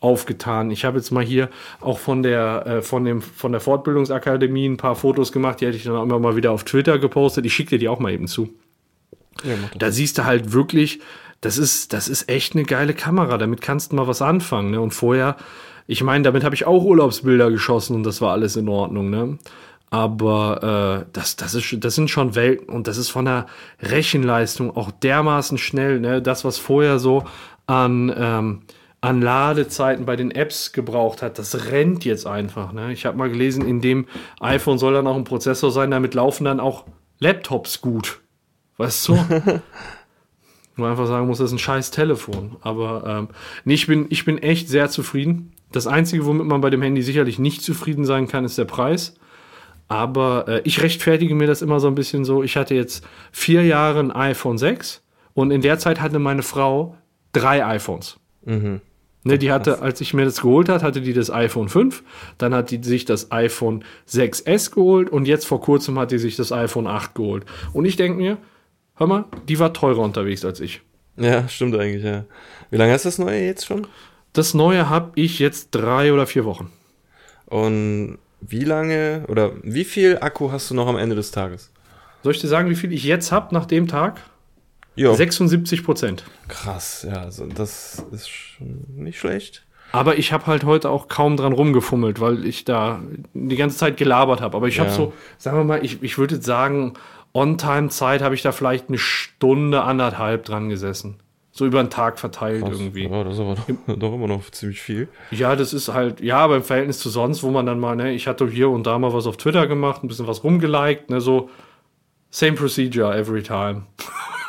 Speaker 1: aufgetan. Ich habe jetzt mal hier auch von der, äh, von dem, von der Fortbildungsakademie ein paar Fotos gemacht, die hätte ich dann auch immer mal wieder auf Twitter gepostet. Ich schicke dir die auch mal eben zu. Ja, da siehst du halt wirklich, das ist, das ist echt eine geile Kamera. Damit kannst du mal was anfangen. Ne? Und vorher ich meine, damit habe ich auch Urlaubsbilder geschossen und das war alles in Ordnung, ne? Aber äh, das, das, ist, das sind schon Welten und das ist von der Rechenleistung auch dermaßen schnell. Ne? Das, was vorher so an, ähm, an Ladezeiten bei den Apps gebraucht hat, das rennt jetzt einfach. Ne? Ich habe mal gelesen, in dem iPhone soll dann auch ein Prozessor sein, damit laufen dann auch Laptops gut. Weißt du? Nur einfach sagen muss, das ist ein scheiß Telefon. Aber ähm, nee, ich bin, ich bin echt sehr zufrieden. Das Einzige, womit man bei dem Handy sicherlich nicht zufrieden sein kann, ist der Preis. Aber äh, ich rechtfertige mir das immer so ein bisschen so. Ich hatte jetzt vier Jahre ein iPhone 6 und in der Zeit hatte meine Frau drei iPhones. Mhm. Ne, die hatte, als ich mir das geholt hat, hatte die das iPhone 5, dann hat die sich das iPhone 6S geholt und jetzt vor kurzem hat die sich das iPhone 8 geholt. Und ich denke mir, hör mal, die war teurer unterwegs als ich.
Speaker 2: Ja, stimmt eigentlich, ja. Wie lange hast du das neue jetzt schon?
Speaker 1: Das neue habe ich jetzt drei oder vier Wochen.
Speaker 2: Und wie lange oder wie viel Akku hast du noch am Ende des Tages?
Speaker 1: Soll ich dir sagen, wie viel ich jetzt habe nach dem Tag? Jo. 76 Prozent.
Speaker 2: Krass, ja, also das ist schon nicht schlecht.
Speaker 1: Aber ich habe halt heute auch kaum dran rumgefummelt, weil ich da die ganze Zeit gelabert habe. Aber ich ja. habe so, sagen wir mal, ich, ich würde sagen, On-Time-Zeit habe ich da vielleicht eine Stunde, anderthalb dran gesessen. So über den Tag verteilt Krass, irgendwie.
Speaker 2: Ja, das ist aber doch, doch, immer noch ziemlich viel.
Speaker 1: Ja, das ist halt, ja, aber im Verhältnis zu sonst, wo man dann mal, ne, ich hatte hier und da mal was auf Twitter gemacht, ein bisschen was rumgeliked, ne, so same procedure every time.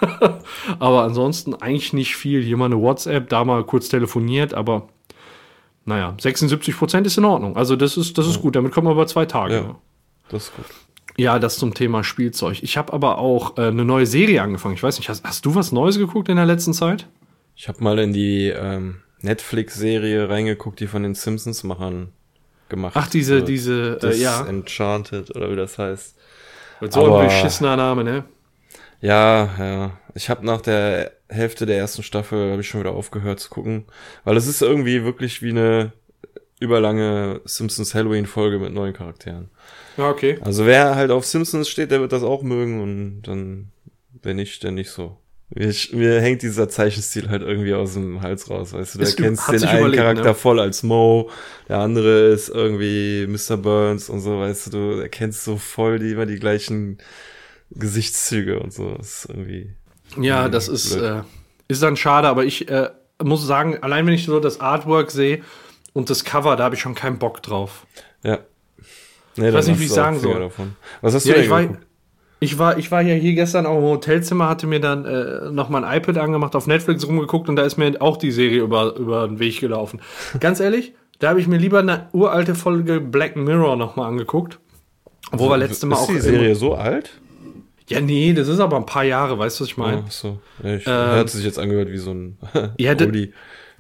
Speaker 1: aber ansonsten eigentlich nicht viel. Hier mal eine WhatsApp, da mal kurz telefoniert, aber naja, 76 Prozent ist in Ordnung. Also das ist, das ist gut. Damit kommen wir über zwei Tage.
Speaker 2: Ja, das ist gut.
Speaker 1: Ja, das zum Thema Spielzeug. Ich habe aber auch äh, eine neue Serie angefangen. Ich weiß nicht, hast, hast du was Neues geguckt in der letzten Zeit?
Speaker 2: Ich habe mal in die ähm, Netflix-Serie reingeguckt, die von den Simpsons-Machern gemacht
Speaker 1: Ach, diese,
Speaker 2: wird.
Speaker 1: diese, äh, ja.
Speaker 2: Enchanted oder wie das heißt.
Speaker 1: Mit so
Speaker 2: aber-
Speaker 1: ein beschissener Name, ne?
Speaker 2: Ja, ja. Ich habe nach der Hälfte der ersten Staffel habe ich schon wieder aufgehört zu gucken, weil es ist irgendwie wirklich wie eine überlange Simpsons Halloween Folge mit neuen Charakteren.
Speaker 1: Ja, okay.
Speaker 2: Also wer halt auf Simpsons steht, der wird das auch mögen und dann wenn nicht, dann nicht so. Mir, mir hängt dieser Zeichenstil halt irgendwie aus dem Hals raus, weißt du, erkennst
Speaker 1: hat
Speaker 2: den einen
Speaker 1: überlegt,
Speaker 2: Charakter
Speaker 1: ne?
Speaker 2: voll als Mo, der andere ist irgendwie Mr. Burns und so, weißt du, du erkennst so voll die immer die gleichen Gesichtszüge und so. Das ist irgendwie
Speaker 1: Ja,
Speaker 2: Mhm,
Speaker 1: das ist, äh, ist dann schade, aber ich äh, muss sagen, allein wenn ich so das Artwork sehe und das Cover, da habe ich schon keinen Bock drauf.
Speaker 2: Ja. Nee,
Speaker 1: Ich weiß nicht, wie ich sagen soll.
Speaker 2: Davon. Was hast du
Speaker 1: Ja,
Speaker 2: denn
Speaker 1: ich war, ich war, ich war ja hier gestern auch im Hotelzimmer, hatte mir dann äh, noch mal ein iPad angemacht, auf Netflix rumgeguckt und da ist mir auch die Serie über, über den Weg gelaufen. Ganz ehrlich, da habe ich mir lieber eine uralte Folge Black Mirror noch mal angeguckt. Wo wir letzte Mal
Speaker 2: ist
Speaker 1: auch.
Speaker 2: die Serie so alt?
Speaker 1: Ja, nee, das ist aber ein paar Jahre, weißt du, was ich meine?
Speaker 2: Ach so. Ja, ich,
Speaker 1: Ähm,
Speaker 2: hat sich jetzt angehört wie so ein
Speaker 1: Ja,
Speaker 2: Oldie.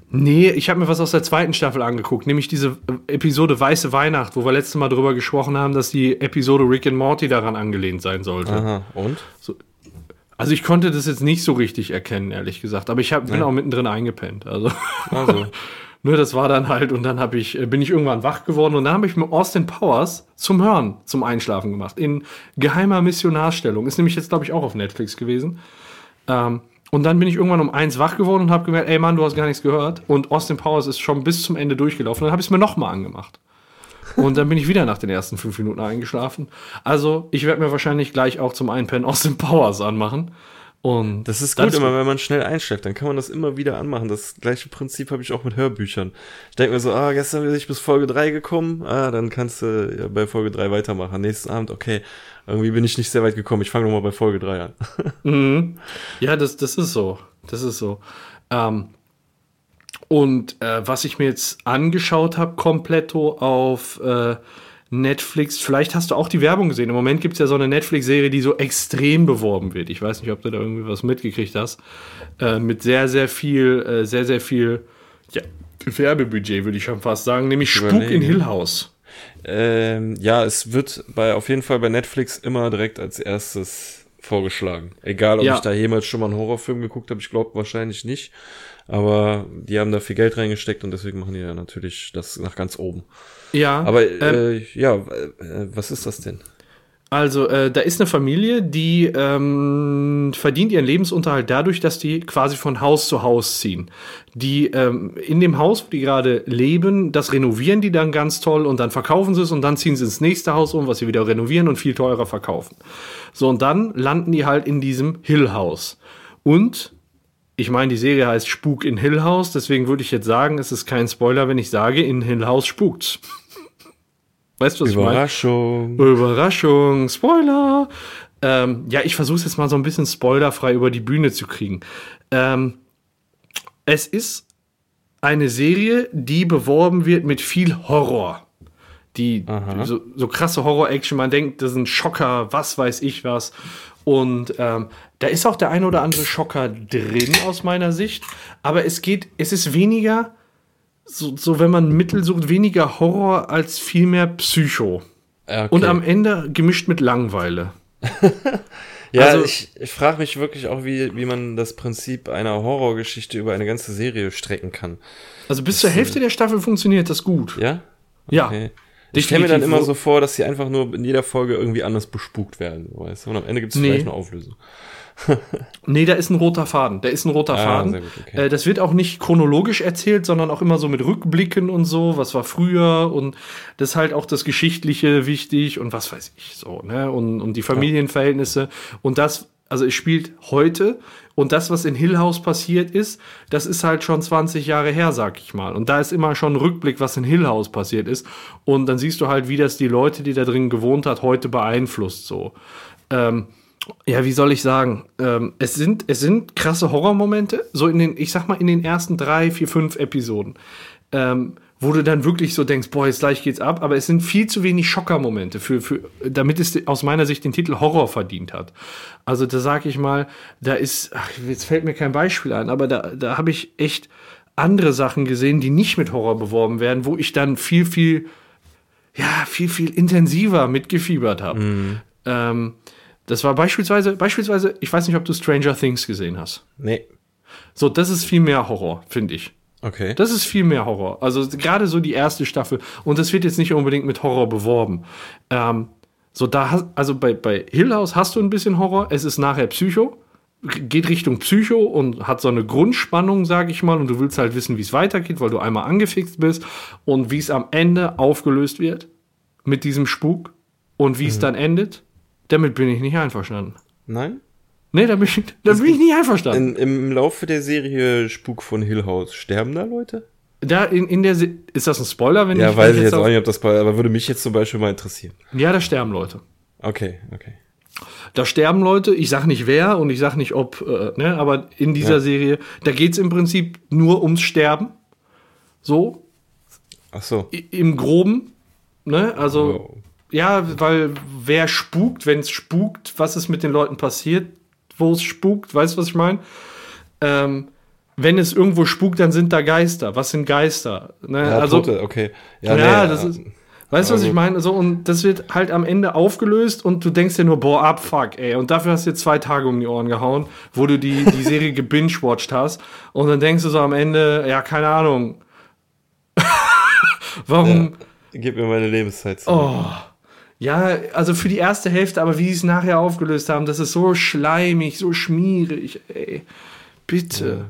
Speaker 1: Nee, ich habe mir was aus der zweiten Staffel angeguckt, nämlich diese äh, Episode Weiße Weihnacht, wo wir letztes Mal drüber gesprochen haben, dass die Episode Rick and Morty daran angelehnt sein sollte.
Speaker 2: Aha, und?
Speaker 1: Also ich konnte das jetzt nicht so richtig erkennen, ehrlich gesagt, aber ich hab, bin auch mittendrin eingepennt. Also
Speaker 2: Also,
Speaker 1: ne, das war dann halt und dann ich, äh, bin ich irgendwann wach geworden und dann habe ich mir Austin Powers zum Hören, zum Einschlafen gemacht. In geheimer Missionarstellung. Ist nämlich jetzt, glaube ich, auch auf Netflix gewesen. Ähm, und dann bin ich irgendwann um eins wach geworden und habe gemerkt, ey Mann, du hast gar nichts gehört. Und Austin Powers ist schon bis zum Ende durchgelaufen. Dann habe ich es mir nochmal angemacht. Und dann bin ich wieder nach den ersten fünf Minuten eingeschlafen. Also, ich werde mir wahrscheinlich gleich auch zum Einpennen Austin Powers anmachen. Und
Speaker 2: das ist gut immer, wenn man schnell einschläft, dann kann man das immer wieder anmachen. Das gleiche Prinzip habe ich auch mit Hörbüchern. Ich denke mir so, ah, gestern bin ich bis Folge 3 gekommen, ah, dann kannst du ja bei Folge 3 weitermachen. Nächsten Abend, okay, irgendwie bin ich nicht sehr weit gekommen, ich fange nochmal bei Folge 3 an.
Speaker 1: Mhm. Ja, das, das ist so. Das ist so. Ähm, und äh, was ich mir jetzt angeschaut habe, kompletto auf äh, Netflix, vielleicht hast du auch die Werbung gesehen. Im Moment gibt es ja so eine Netflix-Serie, die so extrem beworben wird. Ich weiß nicht, ob du da irgendwie was mitgekriegt hast. Äh, mit sehr, sehr viel, äh, sehr, sehr viel ja, Werbebudget, würde ich schon fast sagen, nämlich Spuk in. Hill House.
Speaker 2: Ähm, ja, es wird bei auf jeden Fall bei Netflix immer direkt als erstes vorgeschlagen. Egal, ob
Speaker 1: Ja.
Speaker 2: ich da jemals schon mal einen Horrorfilm geguckt habe, ich glaube wahrscheinlich nicht. Aber die haben da viel Geld reingesteckt und deswegen machen die ja natürlich das nach ganz oben.
Speaker 1: Ja,
Speaker 2: Aber
Speaker 1: ähm,
Speaker 2: äh, ja, äh, was ist das denn?
Speaker 1: Also, äh, da ist eine Familie, die ähm, verdient ihren Lebensunterhalt dadurch, dass die quasi von Haus zu Haus ziehen. Die ähm, in dem Haus, wo die gerade leben, das renovieren die dann ganz toll und dann verkaufen sie es und dann ziehen sie ins nächste Haus um, was sie wieder renovieren und viel teurer verkaufen. So, und dann landen die halt in diesem Hill House. Und ich meine, die Serie heißt Spuk in Hill House, deswegen würde ich jetzt sagen, es ist kein Spoiler, wenn ich sage, in Hill House spukt's. Weißt du, was ich meine?
Speaker 2: Überraschung.
Speaker 1: Überraschung, Spoiler. Ähm, ja, ich versuche es jetzt mal so ein bisschen spoilerfrei über die Bühne zu kriegen. Ähm, es ist eine Serie, die beworben wird mit viel Horror. Die so, so krasse Horror-Action, man denkt, das ist ein Schocker, was weiß ich was. Und ähm, da ist auch der ein oder andere Schocker drin aus meiner Sicht. Aber es geht, es ist weniger, so, so wenn man Mittel sucht, weniger Horror als vielmehr Psycho.
Speaker 2: Ja, okay.
Speaker 1: Und am Ende gemischt mit Langweile.
Speaker 2: ja,
Speaker 1: also-
Speaker 2: ich, ich frage mich wirklich auch, wie, wie man das Prinzip einer Horrorgeschichte über eine ganze Serie strecken kann.
Speaker 1: Also bis zur Hälfte der Staffel funktioniert das gut.
Speaker 2: Ja?
Speaker 1: Ja.
Speaker 2: Okay. Ich stelle mir dann immer so vor, dass sie einfach nur in jeder Folge irgendwie anders bespukt werden, weißt du? Und am Ende gibt es
Speaker 1: Nee.
Speaker 2: vielleicht eine Auflösung.
Speaker 1: Nee, da ist ein roter Faden. Da ist ein roter
Speaker 2: Ah,
Speaker 1: Faden.
Speaker 2: gut, okay.
Speaker 1: äh, das wird auch nicht chronologisch erzählt, sondern auch immer so mit Rückblicken und so, was war früher und das ist halt auch das Geschichtliche wichtig und was weiß ich so, ne? Und, und die Familienverhältnisse. Und das, also es spielt heute und das, was in Hill House passiert ist, das ist halt schon 20 Jahre her, sag ich mal. Und da ist immer schon ein Rückblick, was in Hill House passiert ist. Und dann siehst du halt, wie das die Leute, die da drin gewohnt hat, heute beeinflusst so. Ähm, ja, wie soll ich sagen? Ähm, es, sind, es sind krasse Horrormomente, so in den, ich sag mal, in den ersten drei, vier, fünf Episoden. Ähm, wo du dann wirklich so denkst, boah, jetzt gleich geht's ab, aber es sind viel zu wenig Schockermomente, für, für, damit es aus meiner Sicht den Titel Horror verdient hat. Also da sag ich mal, da ist, ach, jetzt fällt mir kein Beispiel ein, aber da, da habe ich echt andere Sachen gesehen, die nicht mit Horror beworben werden, wo ich dann viel, viel, ja, viel, viel intensiver mitgefiebert habe.
Speaker 2: Mhm.
Speaker 1: Ähm, das war beispielsweise, beispielsweise, ich weiß nicht, ob du Stranger Things gesehen hast.
Speaker 2: Nee.
Speaker 1: So, das ist viel mehr Horror, finde ich.
Speaker 2: Okay.
Speaker 1: Das ist viel mehr Horror. Also gerade so die erste Staffel. Und das wird jetzt nicht unbedingt mit Horror beworben. Ähm, so da hast, also bei, bei Hill House hast du ein bisschen Horror. Es ist nachher Psycho. Geht Richtung Psycho und hat so eine Grundspannung, sag ich mal. Und du willst halt wissen, wie es weitergeht, weil du einmal angefixt bist. Und wie es am Ende aufgelöst wird mit diesem Spuk. Und wie es dann endet. Damit bin ich nicht einverstanden.
Speaker 2: Nein?
Speaker 1: Nee, da bin ich, da bin ich nicht einverstanden.
Speaker 2: In, Im Laufe der Serie Spuk von Hill House sterben da Leute?
Speaker 1: Da in, in der Se ist das ein Spoiler, wenn
Speaker 2: Ja,
Speaker 1: ich
Speaker 2: weiß
Speaker 1: wenn
Speaker 2: ich jetzt auch nicht, ob das bei, aber würde mich jetzt zum Beispiel mal interessieren.
Speaker 1: Ja, da sterben Leute.
Speaker 2: Okay, okay.
Speaker 1: Da sterben Leute, ich sag nicht wer und ich sag nicht ob, äh, ne, aber in dieser
Speaker 2: Ja.
Speaker 1: Serie, da geht's im Prinzip nur ums Sterben. So,
Speaker 2: Ach so.
Speaker 1: i- im Groben. Ne? Also,
Speaker 2: Oh.
Speaker 1: Ja, weil wer spukt, wenn es spukt, was ist mit den Leuten passiert, wo es spukt, weißt du, was ich meine? Ähm, wenn es irgendwo spukt, dann sind da Geister. Was sind Geister? Ne?
Speaker 2: Ja,
Speaker 1: also,
Speaker 2: Tote, okay.
Speaker 1: Ja,
Speaker 2: nee,
Speaker 1: das
Speaker 2: äh,
Speaker 1: ist. Weißt du, was ich meine? So, und das wird halt am Ende aufgelöst und du denkst dir nur, boah, abfuck, ey. Und dafür hast du dir zwei Tage um die Ohren gehauen, wo du die, die Serie gebingewatcht hast. Und dann denkst du so am Ende, ja, keine Ahnung. Warum?
Speaker 2: Gib mir meine Lebenszeit zu.
Speaker 1: Oh. Ja, also für die erste Hälfte, aber wie sie es nachher aufgelöst haben, das ist so schleimig, so schmierig, ey. Bitte.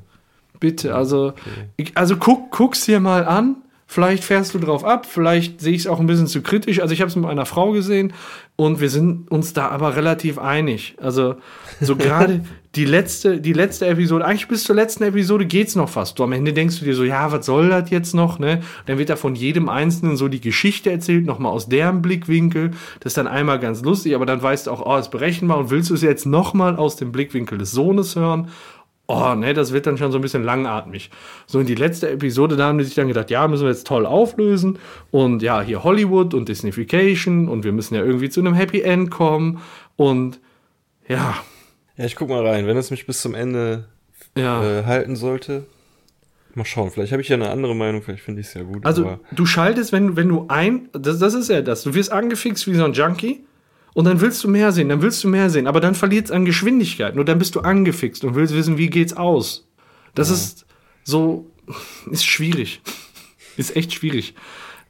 Speaker 1: Bitte, also, ich, also guck, guck's dir mal an. Vielleicht fährst du drauf ab, vielleicht sehe ich es auch ein bisschen zu kritisch. Also ich habe es mit einer Frau gesehen und wir sind uns da aber relativ einig. Also so gerade die letzte, die letzte Episode, eigentlich bis zur letzten Episode geht's noch fast. Du am Ende denkst du dir so, ja, was soll das jetzt noch? Ne? Dann wird da von jedem Einzelnen so die Geschichte erzählt, nochmal aus deren Blickwinkel. Das ist dann einmal ganz lustig, aber dann weißt du auch, oh, ist berechenbar und willst du es jetzt nochmal aus dem Blickwinkel des Sohnes hören? Oh, ne, das wird dann schon so ein bisschen langatmig. So in die letzte Episode, da haben die sich dann gedacht, ja, müssen wir jetzt toll auflösen. Und ja, hier Hollywood und Disneyfication und wir müssen ja irgendwie zu einem Happy End kommen. Und ja,
Speaker 2: Ja, ich guck mal rein. Wenn es mich bis zum Ende
Speaker 1: ja.
Speaker 2: äh, halten sollte, mal schauen. Vielleicht habe ich ja eine andere Meinung, vielleicht finde ich es ja gut.
Speaker 1: Also du schaltest, wenn, du- wenn du ein, das, das ist ja das, du wirst angefixt wie so ein Junkie und dann willst du mehr sehen, dann willst du mehr sehen, aber dann verliert es an Geschwindigkeit, nur dann bist du angefixt und willst wissen, wie geht's aus. Das ist so, ist schwierig. Ist echt schwierig.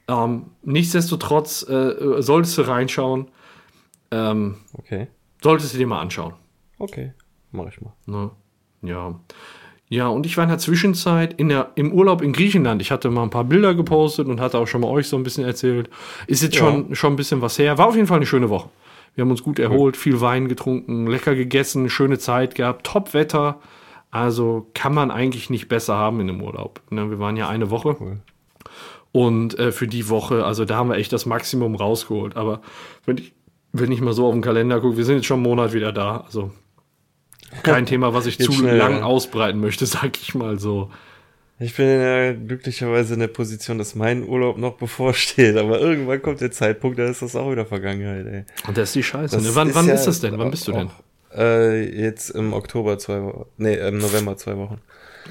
Speaker 1: Ähm, nichtsdestotrotz äh, solltest du reinschauen, ähm,
Speaker 2: okay.
Speaker 1: solltest du dir mal anschauen.
Speaker 2: Okay. Mach ich mal.
Speaker 1: Ne? Ja. Ja, und ich war in der Zwischenzeit in der, im Urlaub in Griechenland. Ich hatte mal ein paar Bilder gepostet und hatte auch schon mal euch so ein bisschen erzählt. Ist jetzt
Speaker 2: Ja.
Speaker 1: schon, schon ein bisschen was her. War auf jeden Fall eine schöne Woche. Wir haben uns gut erholt, viel Wein getrunken, lecker gegessen, schöne Zeit gehabt, Top-Wetter. Also kann man eigentlich nicht besser haben in dem Urlaub. Ne, wir waren ja eine Woche.
Speaker 2: Cool.
Speaker 1: Und äh, für die Woche, also da haben wir echt das Maximum rausgeholt. Aber wenn ich, wenn ich mal so auf den Kalender gucke, wir sind jetzt schon einen Monat wieder da. Also kein Thema, was ich zu
Speaker 2: schnell,
Speaker 1: lang
Speaker 2: ja.
Speaker 1: ausbreiten möchte, sag ich mal so.
Speaker 2: Ich bin ja glücklicherweise in der Position, dass mein Urlaub noch bevorsteht, aber irgendwann kommt der Zeitpunkt, da ist das auch wieder Vergangenheit, ey.
Speaker 1: Und das ist die Scheiße.
Speaker 2: Das
Speaker 1: Ne? Wann, wann
Speaker 2: ja
Speaker 1: ist das denn? Wann bist du denn?
Speaker 2: auch, Äh, jetzt im Oktober zwei Wochen. Nee, im November zwei Wochen.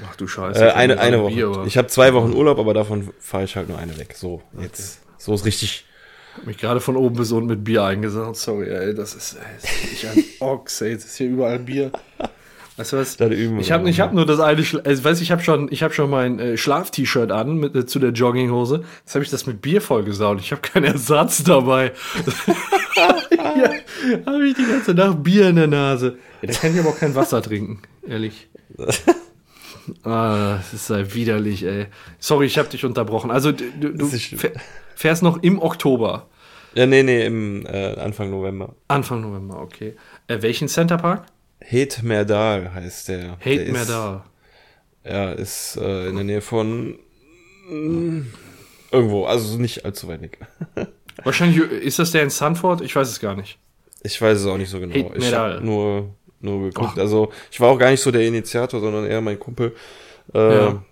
Speaker 1: Ach du Scheiße.
Speaker 2: Äh, eine eine Woche.
Speaker 1: Bier,
Speaker 2: ich habe zwei Wochen Urlaub, aber davon fahre ich halt nur eine weg. So, jetzt. So ist richtig.
Speaker 1: hab mich gerade von oben bis unten mit Bier eingesaugt. Sorry, ey, das ist, ey, das ist ich ein Ochs, ey. Jetzt ist hier überall Bier. Weißt du was?
Speaker 2: Üben wir
Speaker 1: Ich habe hab nur das eine, Schla also, weißt, ich habe schon, ich habe schon mein äh, Schlaf-T-Shirt an mit, äh, zu der Jogginghose. Jetzt habe ich das mit Bier vollgesaut. Ich habe keinen Ersatz dabei. ja, habe ich die ganze Nacht Bier in der Nase. Ja, da kann ich aber auch kein Wasser trinken, ehrlich. Ah, das ist ja widerlich, ey. Sorry, ich habe dich unterbrochen. Also du, du, fährst noch im Oktober.
Speaker 2: Ja, nee, nee, im äh, Anfang November.
Speaker 1: Anfang November, okay. Äh, welchen Centerpark?
Speaker 2: Het Merdal heißt der. der
Speaker 1: Hate
Speaker 2: ist. Ja, ist äh, in der Nähe von mm, irgendwo, also nicht allzu weit weg.
Speaker 1: Wahrscheinlich ist das der in Sanford? Ich weiß es gar nicht.
Speaker 2: Ich weiß es auch nicht so genau.
Speaker 1: Het
Speaker 2: ich
Speaker 1: Merdal.
Speaker 2: habe nur, nur geguckt. Also ich war auch gar nicht so der Initiator, sondern eher mein Kumpel. Äh,
Speaker 1: Ja.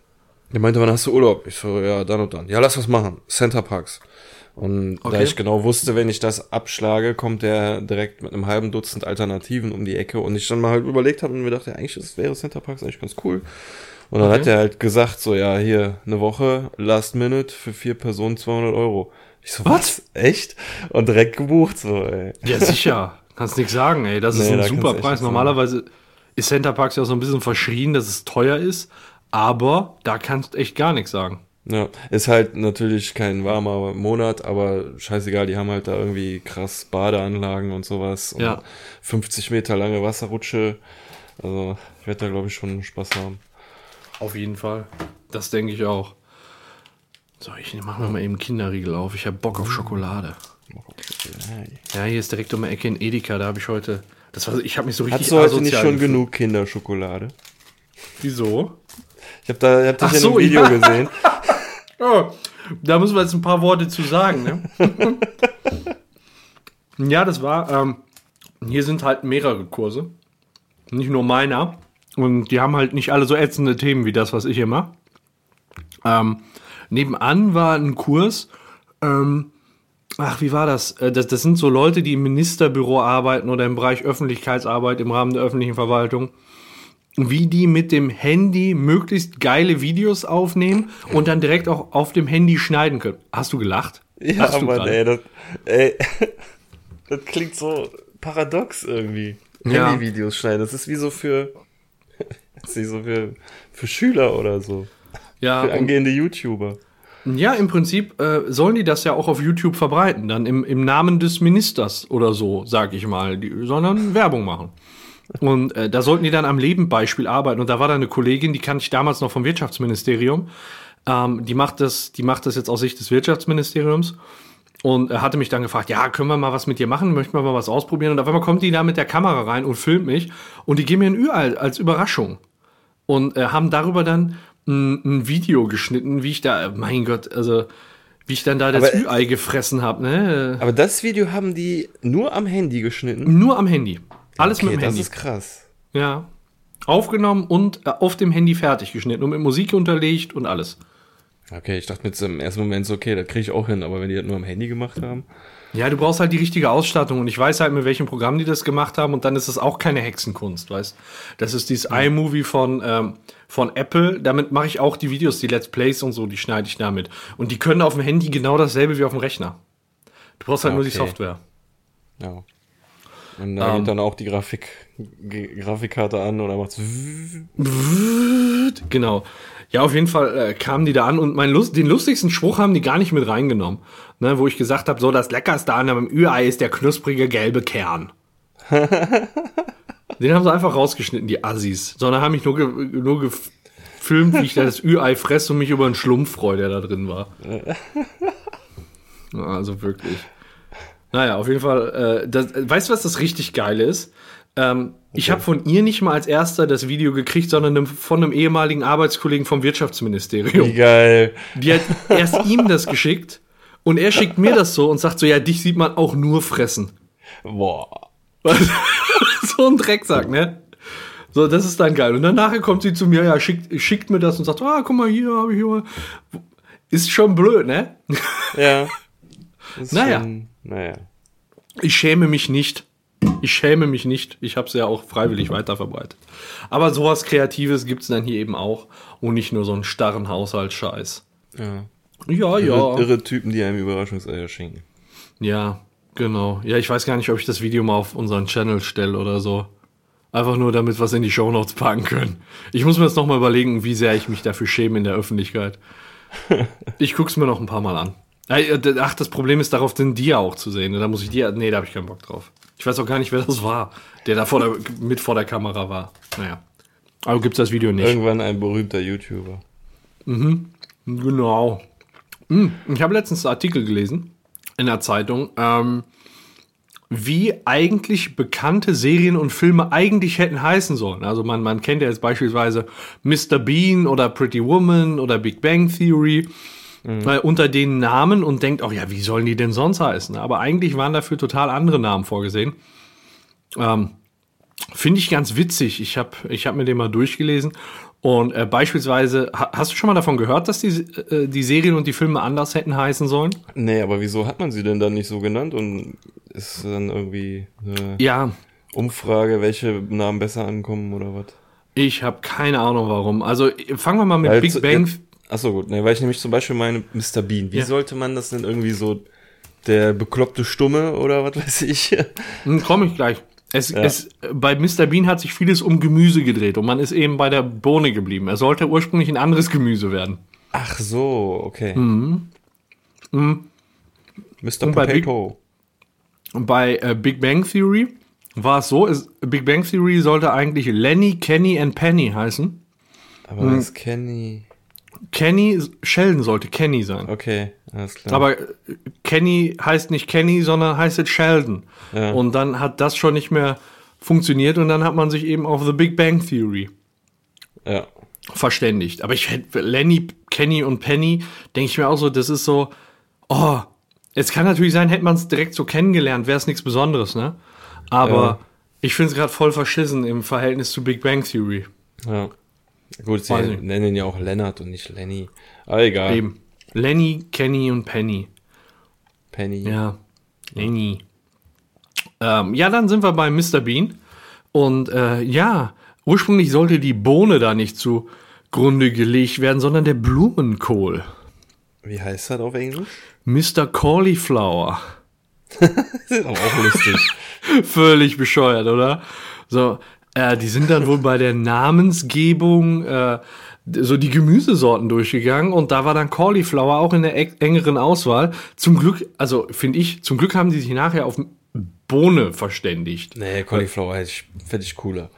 Speaker 2: Der meinte, wann hast du Urlaub? Ich so, ja, dann und dann. Ja, lass was machen. Center Parks. Und
Speaker 1: Okay.
Speaker 2: da ich genau wusste, wenn ich das abschlage, kommt der direkt mit einem halben Dutzend Alternativen um die Ecke. Und ich dann mal halt überlegt habe und mir dachte, eigentlich das wäre Center Parks eigentlich ganz cool. Und dann
Speaker 1: Okay.
Speaker 2: hat er halt gesagt, so, ja, hier, eine Woche, Last Minute, für vier Personen 200 Euro. Ich so, was? Echt? Und direkt gebucht, so, ey.
Speaker 1: Ja, sicher. Kannst nichts sagen, ey. Das ist
Speaker 2: Nee,
Speaker 1: ein
Speaker 2: da
Speaker 1: super Preis.
Speaker 2: nichts sagen.
Speaker 1: Normalerweise ist Center Parks ja so ein bisschen verschrien, dass es teuer ist. Aber da kannst du echt gar nichts sagen.
Speaker 2: Ja, ist halt natürlich kein warmer Monat, aber scheißegal, die haben halt da irgendwie krass Badeanlagen und sowas. Und
Speaker 1: Ja.
Speaker 2: 50 Meter lange Wasserrutsche. Also, ich werde da, glaube ich, schon Spaß haben.
Speaker 1: Auf jeden Fall. Das denke ich auch. So, ich mache mir mal eben Kinderriegel auf. Ich habe Bock auf Schokolade. Ja, hier ist direkt um die Ecke in Edeka. Da habe ich heute. Das war, ich habe mich so richtig
Speaker 2: Hast du heute nicht schon
Speaker 1: gefühlt.
Speaker 2: genug Kinderschokolade?
Speaker 1: Wieso?
Speaker 2: Ich habe da, ich hab dich
Speaker 1: Ach
Speaker 2: in
Speaker 1: so,
Speaker 2: einem Video
Speaker 1: ja.
Speaker 2: gesehen.
Speaker 1: Oh, da müssen wir jetzt ein paar Worte zu sagen. Ne? ja, das war. Ähm, hier sind halt mehrere Kurse. Nicht nur meiner. Und die haben halt nicht alle so ätzende Themen wie das, was ich hier mache. Ähm, nebenan war ein Kurs. Ähm, ach, wie war das? Äh, das? Das sind so Leute, die im Ministerbüro arbeiten oder im Bereich Öffentlichkeitsarbeit im Rahmen der öffentlichen Verwaltung wie die mit dem Handy möglichst geile Videos aufnehmen und dann direkt auch auf dem Handy schneiden können. Hast du gelacht?
Speaker 2: Ja,
Speaker 1: Hast
Speaker 2: Mann, ey, das, ey, das klingt so paradox irgendwie.
Speaker 1: Ja.
Speaker 2: Handyvideos schneiden, das ist wie so für, ist wie so für, für Schüler oder so.
Speaker 1: Ja,
Speaker 2: Für angehende YouTuber.
Speaker 1: ja, im Prinzip äh, sollen die das ja auch auf YouTube verbreiten, dann im, im Namen des Ministers oder so, sag ich mal. Die sollen dann Werbung machen. Und äh, da sollten die dann am Lebenbeispiel arbeiten. Und da war da eine Kollegin, die kannte ich damals noch vom Wirtschaftsministerium. Ähm, die, macht das, die macht das jetzt aus Sicht des Wirtschaftsministeriums. Und er hatte mich dann gefragt, ja, können wir mal was mit dir machen? Möchten wir mal was ausprobieren? Und auf einmal kommt die da mit der Kamera rein und filmt mich. Und die geben mir ein Ü als Überraschung. Und äh, haben darüber dann ein, ein Video geschnitten, wie ich da, mein Gott, also wie ich dann da das
Speaker 2: Aber, äh,
Speaker 1: Ü-Ei gefressen habe. Ne?
Speaker 2: Aber das Video haben die nur am Handy geschnitten.
Speaker 1: Nur am Handy. Alles
Speaker 2: Okay,
Speaker 1: mit dem
Speaker 2: das
Speaker 1: Handy.
Speaker 2: ist krass.
Speaker 1: Ja. Aufgenommen und äh, auf dem Handy fertig geschnitten und mit Musik unterlegt und alles.
Speaker 2: Okay, ich dachte mir jetzt im ersten Moment so, okay, das kriege ich auch hin, aber wenn die das nur am Handy gemacht haben.
Speaker 1: Ja, du brauchst halt die richtige Ausstattung und ich weiß halt, mit welchem Programm die das gemacht haben und dann ist es auch keine Hexenkunst, weißt Das ist dieses iMovie von, ähm, von Apple. Damit mache ich auch die Videos, die Let's Plays und so, die schneide ich damit. Und die können auf dem Handy genau dasselbe wie auf dem Rechner. Du brauchst halt nur die
Speaker 2: Okay.
Speaker 1: Software.
Speaker 2: Ja. Und da
Speaker 1: Ähm.
Speaker 2: geht dann auch die Grafik, Grafikkarte an oder macht's.
Speaker 1: Genau. Ja, auf jeden Fall äh, kamen die da an und mein Lust, den lustigsten Spruch haben die gar nicht mit reingenommen. Ne, wo ich gesagt habe, so das Leckerste an einem Ü-Ei ist der knusprige gelbe Kern. den haben sie einfach rausgeschnitten, die Assis. Sondern haben mich nur, ge nur gefilmt, wie ich da das Ü-Ei fresse und mich über einen Schlumpf freue, der da drin war. Also wirklich. Naja, auf jeden Fall. Äh, das, weißt du, was das richtig Geile ist? Ähm, Ich habe von ihr nicht mal als erster das Video gekriegt, sondern von einem ehemaligen Arbeitskollegen vom Wirtschaftsministerium.
Speaker 2: Wie geil.
Speaker 1: Die hat erst ihm das geschickt und er schickt mir das so und sagt so, ja, dich sieht man auch nur fressen.
Speaker 2: Boah.
Speaker 1: so ein Drecksack, ne? So, das ist dann geil. Und dann nachher kommt sie zu mir, ja, schickt, schickt mir das und sagt, ah, guck mal, hier habe ich hier mal. Ist schon blöd, ne?
Speaker 2: Ja.
Speaker 1: Naja.
Speaker 2: Schon, naja.
Speaker 1: Ich schäme mich nicht. Ich schäme mich nicht. Ich habe es ja auch freiwillig weiterverbreitet. Aber sowas Kreatives gibt's dann hier eben auch. Und nicht nur so einen starren Haushaltsscheiß.
Speaker 2: Ja.
Speaker 1: Ja,
Speaker 2: Irre,
Speaker 1: ja.
Speaker 2: irre Typen, die einem Überraschungseier schenken.
Speaker 1: Ja, genau. Ja, ich weiß gar nicht, ob ich das Video mal auf unseren Channel stelle oder so. Einfach nur, damit wir es in die Shownotes packen können. Ich muss mir jetzt nochmal überlegen, wie sehr ich mich dafür schäme in der Öffentlichkeit. Ich guck's mir noch ein paar Mal an. Ach, das Problem ist, darauf den Dia auch zu sehen. Da muss ich dir. Nee, da habe ich keinen Bock drauf. Ich weiß auch gar nicht, wer das war, der da vor der, mit vor der Kamera war. Naja. Aber gibt's das Video nicht.
Speaker 2: Irgendwann ein berühmter YouTuber.
Speaker 1: Genau. Hm, Ich habe letztens einen Artikel gelesen in der Zeitung, ähm, wie eigentlich bekannte Serien und Filme eigentlich hätten heißen sollen. Also man, man kennt ja jetzt beispielsweise Mr. Bean oder Pretty Woman oder Big Bang Theory äh, unter den Namen und denkt auch, ja, wie sollen die denn sonst heißen? Aber eigentlich waren dafür total andere Namen vorgesehen. Ähm, Finde ich ganz witzig. Ich habe ich hab mir den mal durchgelesen Und äh, beispielsweise, ha hast du schon mal davon gehört, dass die, äh, die Serien und die Filme anders hätten heißen sollen?
Speaker 2: Nee, aber wieso hat man sie denn dann nicht so genannt und ist dann irgendwie eine
Speaker 1: Ja,
Speaker 2: Umfrage, welche Namen besser ankommen oder was?
Speaker 1: ich habe keine Ahnung warum. Also fangen wir mal mit
Speaker 2: Weil
Speaker 1: Big Bang.
Speaker 2: ja, Achso, gut, ne, weil ich nämlich zum Beispiel meine Mr. Bean. Wie
Speaker 1: Ja.
Speaker 2: sollte man das denn irgendwie so der bekloppte Stumme oder was weiß ich?
Speaker 1: Hm, Komme ich gleich. Es,
Speaker 2: Ja.
Speaker 1: es, bei Mr. Bean hat sich vieles um Gemüse gedreht und man ist eben bei der Bohne geblieben. Er sollte ursprünglich ein anderes Gemüse werden.
Speaker 2: Ach so, okay. Mr.
Speaker 1: Und bei Big-
Speaker 2: Potato.
Speaker 1: Und bei äh, Big Bang Theory war es so, es, Big Bang Theory sollte eigentlich Lenny, Kenny and Penny heißen.
Speaker 2: Aber
Speaker 1: Hm.
Speaker 2: das Kenny.
Speaker 1: Kenny, Sheldon sollte Kenny sein.
Speaker 2: Okay, alles klar.
Speaker 1: Aber äh, Kenny heißt nicht Kenny, sondern heißt jetzt Sheldon.
Speaker 2: Ja.
Speaker 1: Und dann hat das schon nicht mehr funktioniert und dann hat man sich eben auf The Big Bang Theory
Speaker 2: ja.
Speaker 1: verständigt. Aber ich hätte Lenny, Kenny und Penny, denke ich mir auch so, das ist so, oh, es kann natürlich sein, hätte man es direkt so kennengelernt, wäre es nichts Besonderes, ne? Aber
Speaker 2: Ja.
Speaker 1: ich finde es gerade voll verschissen im Verhältnis zu Big Bang Theory.
Speaker 2: Ja. Gut, sie
Speaker 1: ich.
Speaker 2: nennen ja auch Lennart und nicht Lenny. Aber egal.
Speaker 1: Eben. Lenny, Kenny und Penny.
Speaker 2: Penny.
Speaker 1: Ja, Lenny. Ähm, ja, dann sind wir bei Mr. Bean. Und äh, ja, ursprünglich sollte die Bohne da nicht zugrunde gelegt werden, sondern der Blumenkohl.
Speaker 2: Wie heißt das auf Englisch?
Speaker 1: Mr. Cauliflower.
Speaker 2: Das ist aber auch lustig.
Speaker 1: Völlig bescheuert, oder? So, äh, die sind dann wohl bei der Namensgebung äh, so die Gemüsesorten durchgegangen und da war dann Cauliflower auch in der eng- engeren Auswahl. Zum Glück, also finde ich, zum Glück haben die sich nachher auf Bohne verständigt.
Speaker 2: Nee, Cauliflower hätte ich, cooler.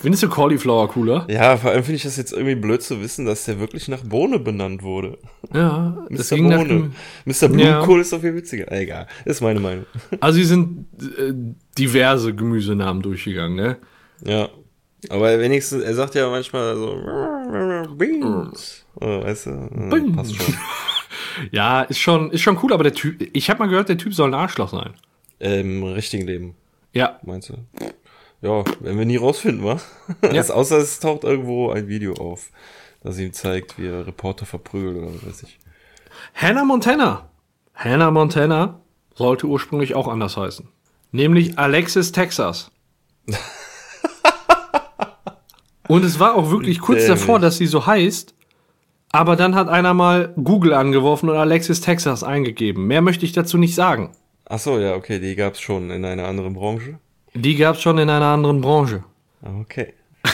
Speaker 1: Findest du Cauliflower cooler?
Speaker 2: Ja, vor allem finde ich das jetzt irgendwie blöd zu wissen, dass der wirklich nach Bohne benannt wurde.
Speaker 1: Ja,
Speaker 2: Mr. Bohne. Mr. Blumenkohl ist doch viel witziger. Egal, ist meine Meinung.
Speaker 1: Also sie sind äh, diverse Gemüsenamen durchgegangen, ne?
Speaker 2: Ja. Aber wenigstens, er sagt ja manchmal so, Beans. Oh, weißt du, äh,
Speaker 1: Beans.
Speaker 2: passt schon.
Speaker 1: Ja, ist schon, ist schon cool, aber der Typ, ich habe mal gehört, der Typ soll ein Arschloch sein.
Speaker 2: Im richtigen Leben,
Speaker 1: Ja,
Speaker 2: meinst du? Ja, werden wir nie rausfinden, wa? Es, außer es taucht irgendwo ein Video auf, das ihm zeigt, wie er Reporter verprügelt oder was weiß ich.
Speaker 1: Hannah Montana. Hannah Montana sollte ursprünglich auch anders heißen. Nämlich Alexis Texas. Und es war auch wirklich kurz
Speaker 2: Dämlich.
Speaker 1: davor, dass sie so heißt. Aber dann hat einer mal Google angeworfen und Alexis Texas eingegeben. Mehr möchte ich dazu nicht sagen.
Speaker 2: Ach so, ja, okay, die gab's schon in einer anderen Branche.
Speaker 1: Die gab es schon in einer anderen Branche.
Speaker 2: Ah, Okay.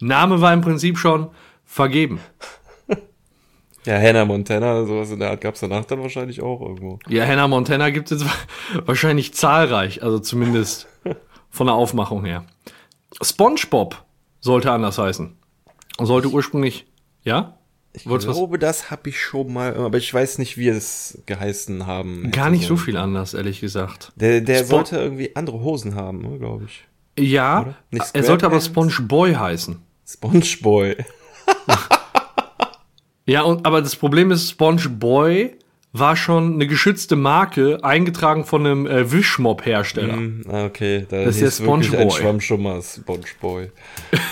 Speaker 1: Name war im Prinzip schon vergeben.
Speaker 2: Ja, Hannah Montana, sowas in der Art gab's danach dann wahrscheinlich auch irgendwo.
Speaker 1: Ja, Hannah Montana gibt es jetzt wahrscheinlich zahlreich, also zumindest von der Aufmachung her. SpongeBob sollte anders heißen. Sollte ursprünglich, ja?
Speaker 2: Ich
Speaker 1: Wolltest du was-
Speaker 2: glaube, das habe ich schon mal, aber ich weiß nicht, wie es geheißen haben.
Speaker 1: Gar nicht so viel anders, ehrlich gesagt.
Speaker 2: Der, der
Speaker 1: Spon-
Speaker 2: sollte irgendwie andere Hosen haben, glaube ich.
Speaker 1: Ja, er sollte aber? SpongeBoy heißen.
Speaker 2: Spongeboy.
Speaker 1: Ja, und, aber das Problem ist, SpongeBoy war schon eine geschützte Marke, eingetragen von einem äh, Wischmob-Hersteller.
Speaker 2: Hm, ah, okay, da
Speaker 1: Das ist
Speaker 2: hieß
Speaker 1: der
Speaker 2: wirklich ein
Speaker 1: Spongeboy.
Speaker 2: Schwammschummer, Spongeboy.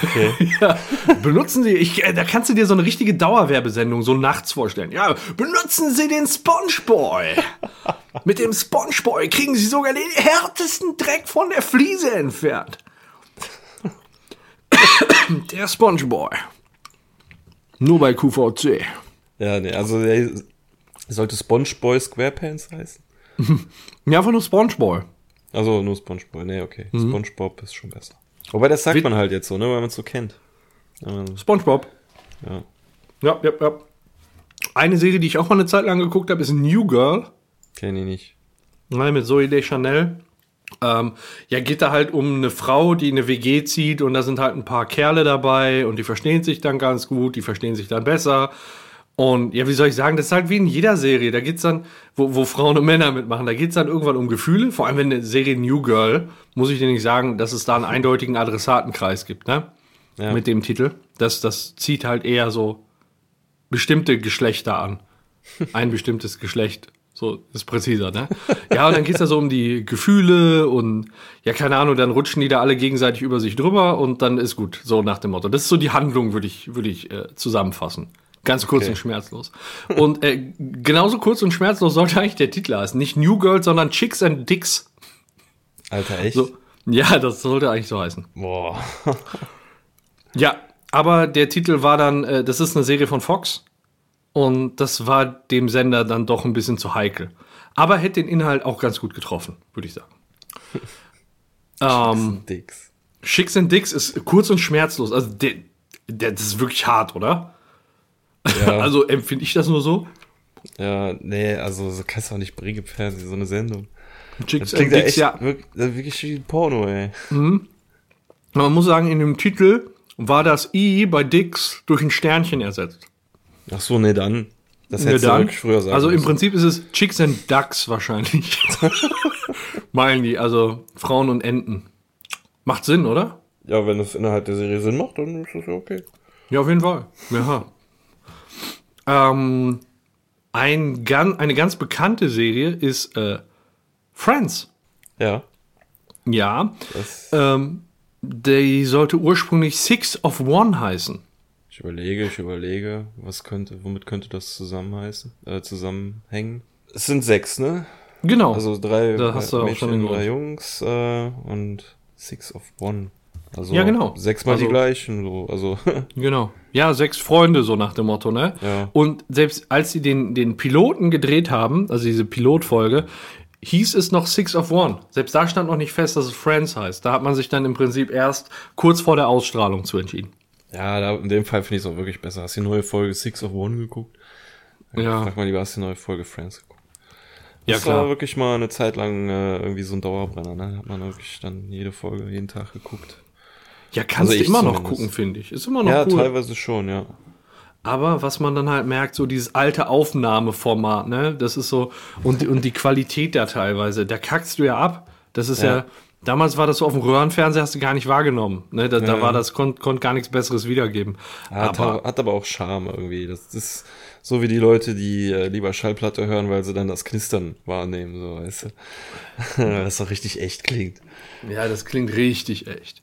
Speaker 2: Okay.
Speaker 1: Ja, benutzen Sie, ich, äh, da kannst du dir so eine richtige Dauerwerbesendung so nachts vorstellen. Ja, benutzen Sie den SpongeBoy. Mit dem SpongeBoy kriegen Sie sogar den härtesten Dreck von der Fliese entfernt. Der SpongeBoy. Nur bei QVC.
Speaker 2: ja, nee, also der sollte Spongeboy Squarepants heißen.
Speaker 1: Ja, einfach nur SpongeBoy.
Speaker 2: Also nur Spongeboy, nee, okay.
Speaker 1: Mhm.
Speaker 2: Spongebob ist schon besser. Wobei das sagt
Speaker 1: Wird-
Speaker 2: man halt jetzt so, ne, weil man es so kennt. Ähm,
Speaker 1: SpongeBob.
Speaker 2: ja.
Speaker 1: Ja, ja, ja. Eine Serie, die ich auch mal eine Zeit lang geguckt habe, ist New Girl.
Speaker 2: Kenn ich nicht.
Speaker 1: Ne, mit Zoe Deschanel. Ähm, ja, geht da halt um eine Frau, die in eine WG zieht und da sind halt ein paar Kerle dabei und die verstehen sich dann ganz gut, die verstehen sich dann besser. Und ja, wie soll ich sagen, das ist halt wie in jeder Serie. Da geht's dann, wo, wo Frauen und Männer mitmachen, da geht's dann irgendwann um Gefühle. Vor allem wenn eine Serie New Girl, muss ich dir nicht sagen, dass es da einen eindeutigen Adressatenkreis gibt, ne?
Speaker 2: Ja.
Speaker 1: Mit dem Titel. Das, das zieht halt eher so bestimmte Geschlechter an. Ein bestimmtes Geschlecht So ist präziser, ne? Ja, und dann geht's da so um die Gefühle und ja, keine Ahnung, dann rutschen die da alle gegenseitig über sich drüber und dann ist gut, so nach dem Motto. Das ist so die Handlung, würde ich, würde ich äh, zusammenfassen. Ganz kurz
Speaker 2: Okay.
Speaker 1: und schmerzlos. Und äh, genauso kurz und schmerzlos sollte eigentlich der Titel heißen. Nicht New Girls, sondern Chicks and Dicks.
Speaker 2: Alter, echt?
Speaker 1: So. Ja, das sollte eigentlich so heißen.
Speaker 2: Boah.
Speaker 1: Ja, aber der Titel war dann, äh, das ist eine Serie von Fox und das war dem Sender dann doch ein bisschen zu heikel. Aber hätte den Inhalt auch ganz gut getroffen, würde ich sagen. ähm,
Speaker 2: Dicks.
Speaker 1: Chicks and Dicks ist kurz und schmerzlos. Also der, der, das ist wirklich hart, oder?
Speaker 2: Ja,
Speaker 1: Also empfinde ich das nur so.
Speaker 2: ja, nee, also so kannst du auch nicht bringen im Fernsehen, so eine Sendung.
Speaker 1: Chicks
Speaker 2: Das klingt
Speaker 1: and
Speaker 2: ja echt
Speaker 1: ja.
Speaker 2: wirklich, das ist wirklich wie Porno, ey.
Speaker 1: Man muss sagen, in dem Titel war das I bei Dicks durch ein Sternchen ersetzt.
Speaker 2: Ach so, nee, dann. Das hättest du
Speaker 1: dann.
Speaker 2: wirklich früher sagen
Speaker 1: Also im
Speaker 2: müssen.
Speaker 1: Prinzip ist es Chicks and Ducks wahrscheinlich. Meinen die, also Frauen und Enten. Macht Sinn, oder?
Speaker 2: Ja, wenn das innerhalb der Serie Sinn macht, dann ist das ja okay.
Speaker 1: Ja, auf jeden Fall. Ja. Ähm, ein, eine ganz bekannte Serie ist äh, Friends.
Speaker 2: Ja.
Speaker 1: Ja. Ähm, die sollte ursprünglich Six of One heißen.
Speaker 2: ich überlege, ich überlege, was könnte, womit könnte das zusammenheißen, äh, zusammenhängen? Es sind sechs, ne?
Speaker 1: Genau.
Speaker 2: Also drei
Speaker 1: Da hast du auch schon
Speaker 2: Mädchen, drei Jungs äh, und Six of One. Also
Speaker 1: Ja, genau.
Speaker 2: sechsmal die
Speaker 1: Also-
Speaker 2: gleichen, so, also
Speaker 1: Genau. Ja, sechs Freunde, so nach dem Motto, ne?
Speaker 2: Ja.
Speaker 1: Und selbst als sie den, den Piloten gedreht haben, also diese Pilotfolge, hieß es noch Six of One. Selbst da stand noch nicht fest, dass es Friends heißt. Da hat man sich dann im Prinzip erst kurz vor der Ausstrahlung zu entschieden.
Speaker 2: ja, da, in dem Fall finde ich es auch wirklich besser. Hast du die neue Folge Six of One geguckt?
Speaker 1: Ja.
Speaker 2: Frag mal lieber, hast du die neue Folge Friends geguckt?
Speaker 1: Ja,
Speaker 2: das war
Speaker 1: klar.
Speaker 2: wirklich mal eine Zeit lang äh, irgendwie so ein Dauerbrenner, ne? Hat man wirklich dann jede Folge, jeden Tag geguckt.
Speaker 1: Ja, kannst
Speaker 2: Also
Speaker 1: du immer noch
Speaker 2: zumindest.
Speaker 1: gucken, finde ich. Ist immer noch
Speaker 2: ja,
Speaker 1: cool.
Speaker 2: teilweise schon, ja.
Speaker 1: Aber was man dann halt merkt, so dieses alte Aufnahmeformat, ne? Das ist so, und, und die Qualität da teilweise, da kackst du ja ab. Das ist ja,
Speaker 2: Ja.
Speaker 1: damals war das so auf dem Röhrenfernseher, hast du gar nicht wahrgenommen. Ne? Da, da
Speaker 2: Ja.
Speaker 1: war das, konnte konnt gar nichts Besseres wiedergeben.
Speaker 2: Hat,
Speaker 1: aber,
Speaker 2: hat aber auch Charme irgendwie. Das ist so wie die Leute, die äh, lieber Schallplatte hören, weil sie dann das Knistern wahrnehmen, so, weißt du. Weil das doch richtig echt klingt.
Speaker 1: ja, das klingt richtig echt.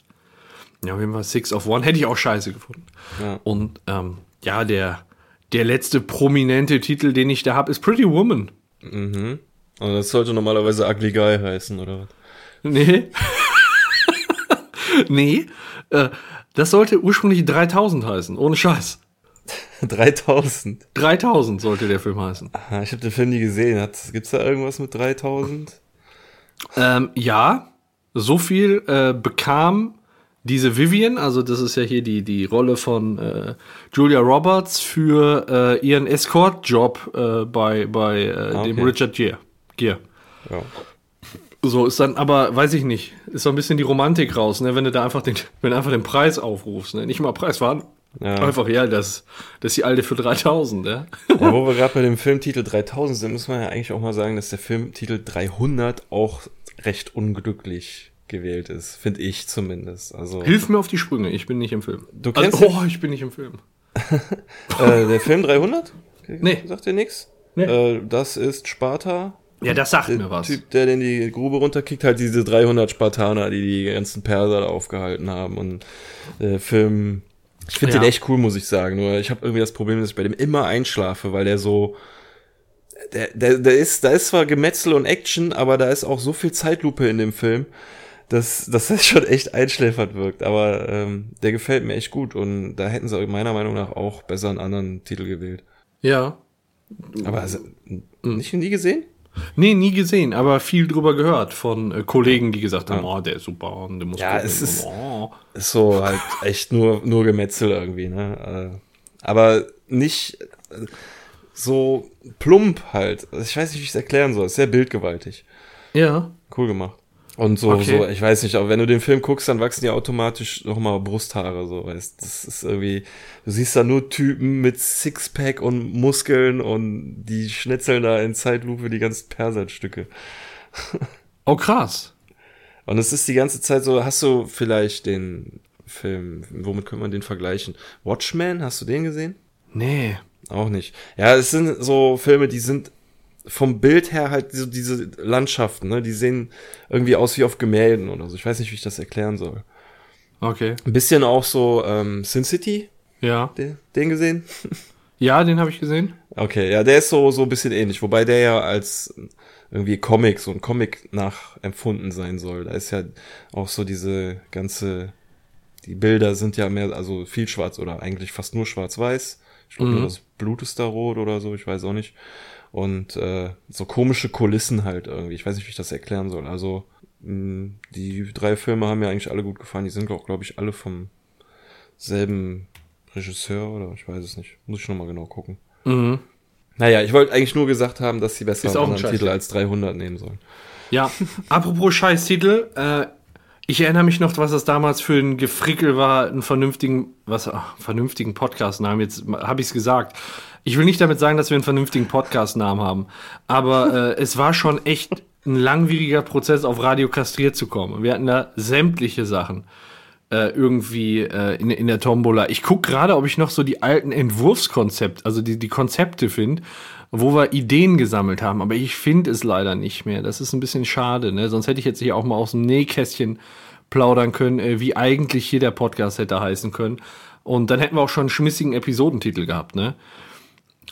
Speaker 1: Ja, auf jeden Fall Six of One hätte ich auch scheiße gefunden.
Speaker 2: Ja.
Speaker 1: Und ähm, ja, der, der letzte prominente Titel, den ich da habe, ist Pretty Woman.
Speaker 2: Mhm. Und das sollte normalerweise Ugly Guy heißen, oder was?
Speaker 1: Nee. nee. Äh, das sollte ursprünglich 3000 heißen, ohne Scheiß.
Speaker 2: 3000.
Speaker 1: 3000 sollte der Film heißen.
Speaker 2: Ah, Ich habe den Film nie gesehen. Hat, gibt's da irgendwas mit 3000?
Speaker 1: Ähm, ja, so viel äh, bekam diese Vivian, also das ist ja hier die, die Rolle von äh, Julia Roberts für äh, ihren Escort-Job äh, bei, bei äh,
Speaker 2: Ah,
Speaker 1: dem
Speaker 2: okay.
Speaker 1: Richard Gere. Gere.
Speaker 2: Ja.
Speaker 1: So ist dann, aber weiß ich nicht, ist so ein bisschen die Romantik raus, ne? Wenn du da einfach den, wenn du einfach den Preis aufrufst, ne? Nicht mal Preis waren.
Speaker 2: Ja.
Speaker 1: Einfach, ja, das, das ist die alte für 3000, ja.
Speaker 2: ja, wo wir gerade bei dem Filmtitel 3000 sind, muss man ja eigentlich auch mal sagen, dass der Filmtitel 300 auch recht unglücklich gewählt ist. Finde ich zumindest. Also
Speaker 1: Hilf mir auf die Sprünge, ich bin nicht im Film.
Speaker 2: Du kennst
Speaker 1: also, oh, ich bin nicht im Film.
Speaker 2: äh, der Film 300?
Speaker 1: Nee.
Speaker 2: Sagt dir nix?
Speaker 1: Nee.
Speaker 2: Äh, das ist Sparta.
Speaker 1: Ja, das sagt
Speaker 2: Der
Speaker 1: mir was.
Speaker 2: Typ, der in die Grube runterkickt, halt diese 300 Spartaner, die die ganzen Perser da aufgehalten haben. Und der Film, ich finde
Speaker 1: Ja.
Speaker 2: den echt cool, muss ich sagen. Nur ich habe irgendwie das Problem, dass ich bei dem immer einschlafe, weil der so, der, der, der ist, da ist zwar Gemetzel und Action, aber da ist auch so viel Zeitlupe in dem Film, dass, dass das schon echt einschläfert wirkt. Aber ähm, der gefällt mir echt gut und da hätten sie meiner Meinung nach auch besser einen anderen Titel gewählt.
Speaker 1: Ja.
Speaker 2: Aber also, nicht nie gesehen?
Speaker 1: Nee, nie gesehen, aber viel drüber gehört von äh, Kollegen, die gesagt haben, oh, der ist super und der muss
Speaker 2: Ja,
Speaker 1: gucken
Speaker 2: es ist-
Speaker 1: oh.
Speaker 2: Ist so halt echt nur, nur Gemetzel irgendwie, ne? Äh, Aber nicht äh, so plump halt. Also ich weiß nicht, wie ich es erklären soll. Ist sehr bildgewaltig.
Speaker 1: Ja.
Speaker 2: Cool gemacht. Und so,
Speaker 1: Okay.
Speaker 2: so, ich weiß nicht, aber wenn du den Film guckst, dann wachsen dir automatisch nochmal Brusthaare, so, weißt Das ist irgendwie, du siehst da nur Typen mit Sixpack und Muskeln und die schnetzeln da in Zeitlupe die ganzen Perserstücke.
Speaker 1: Oh, krass.
Speaker 2: Und es ist die ganze Zeit so, hast du vielleicht den Film, womit könnte man den vergleichen? Watchmen, hast du den gesehen?
Speaker 1: Nee.
Speaker 2: Auch nicht. Ja, es sind so Filme, die sind vom Bild her halt so diese Landschaften, ne? Die sehen irgendwie aus wie auf Gemälden oder so. Ich weiß nicht, wie ich das erklären soll.
Speaker 1: Okay.
Speaker 2: Ein bisschen auch so ähm, Sin City,
Speaker 1: Ja.
Speaker 2: den, den gesehen?
Speaker 1: Ja, den habe ich gesehen.
Speaker 2: Okay, ja, der ist so, so ein bisschen ähnlich, wobei der ja als irgendwie Comic, so ein Comic nachempfunden sein soll. Da ist ja auch so diese ganze, die Bilder sind ja mehr, also viel schwarz oder eigentlich fast nur schwarz-weiß. Ich glaube,
Speaker 1: Mhm.
Speaker 2: das Blut ist da rot oder so, ich weiß auch nicht. Und äh, so komische Kulissen halt irgendwie. Ich weiß nicht, wie ich das erklären soll. Also, mh, die drei Filme haben mir eigentlich alle gut gefallen. Die sind auch, glaube ich, alle vom selben Regisseur oder ich weiß es nicht. Muss ich nochmal genau gucken.
Speaker 1: Mhm.
Speaker 2: Naja, ich wollte eigentlich nur gesagt haben, dass sie besser einen anderen Titel als 300 nehmen sollen.
Speaker 1: Ja, apropos Scheißtitel, äh, ich erinnere mich noch, was das damals für ein Gefrickel war, einen vernünftigen, was, ach, vernünftigen Podcastnamen. Jetzt habe ich es gesagt. Ich will nicht damit sagen, dass wir einen vernünftigen Podcastnamen haben, aber äh, es war schon echt ein langwieriger Prozess, auf Radio kastriert zu kommen. Wir hatten da sämtliche Sachen äh, irgendwie äh, in, in der Tombola. Ich gucke gerade, ob ich noch so die alten Entwurfskonzepte, also die, die Konzepte finde, wo wir Ideen gesammelt haben. Aber ich finde es leider nicht mehr. Das ist ein bisschen schade. Ne? Sonst hätte ich jetzt hier auch mal aus dem Nähkästchen plaudern können, äh, wie eigentlich hier der Podcast hätte heißen können. Und dann hätten wir auch schon einen schmissigen Episodentitel gehabt. Ne?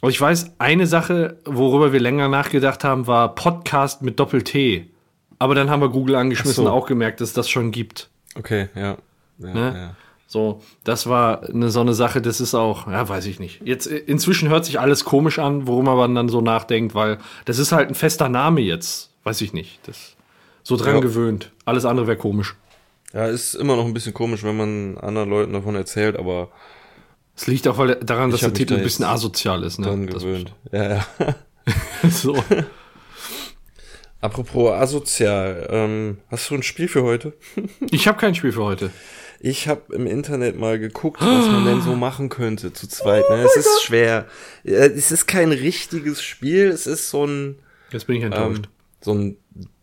Speaker 1: Aber ich weiß, eine Sache, worüber wir länger nachgedacht haben, war Podcast mit Doppel-T. Aber dann haben wir Google angeschmissen,
Speaker 2: so.
Speaker 1: auch gemerkt, dass das schon gibt.
Speaker 2: Okay, ja. ja,
Speaker 1: Ne?
Speaker 2: ja.
Speaker 1: So, das war eine so eine Sache, das ist auch, ja, weiß ich nicht. Jetzt äh, inzwischen hört sich alles komisch an, worüber man dann so nachdenkt, weil das ist halt ein fester Name jetzt, weiß ich nicht. Das so dran
Speaker 2: Ja.
Speaker 1: gewöhnt. Alles andere wäre komisch.
Speaker 2: ja, ist immer noch ein bisschen komisch, wenn man anderen Leuten davon erzählt, aber
Speaker 1: Es liegt auch weil, daran, dass der Titel
Speaker 2: da
Speaker 1: ein bisschen asozial ist, ne? Das-
Speaker 2: gewöhnt. Ja, ja.
Speaker 1: so.
Speaker 2: Apropos asozial, ähm, hast du ein Spiel für heute?
Speaker 1: Ich habe kein Spiel für heute.
Speaker 2: Ich habe im Internet mal geguckt, was man denn so machen könnte zu zweit. Ne? Es ist schwer. Ja, Es ist kein richtiges Spiel, es ist so ein
Speaker 1: Jetzt bin ich enttäuscht.
Speaker 2: ähm, so ein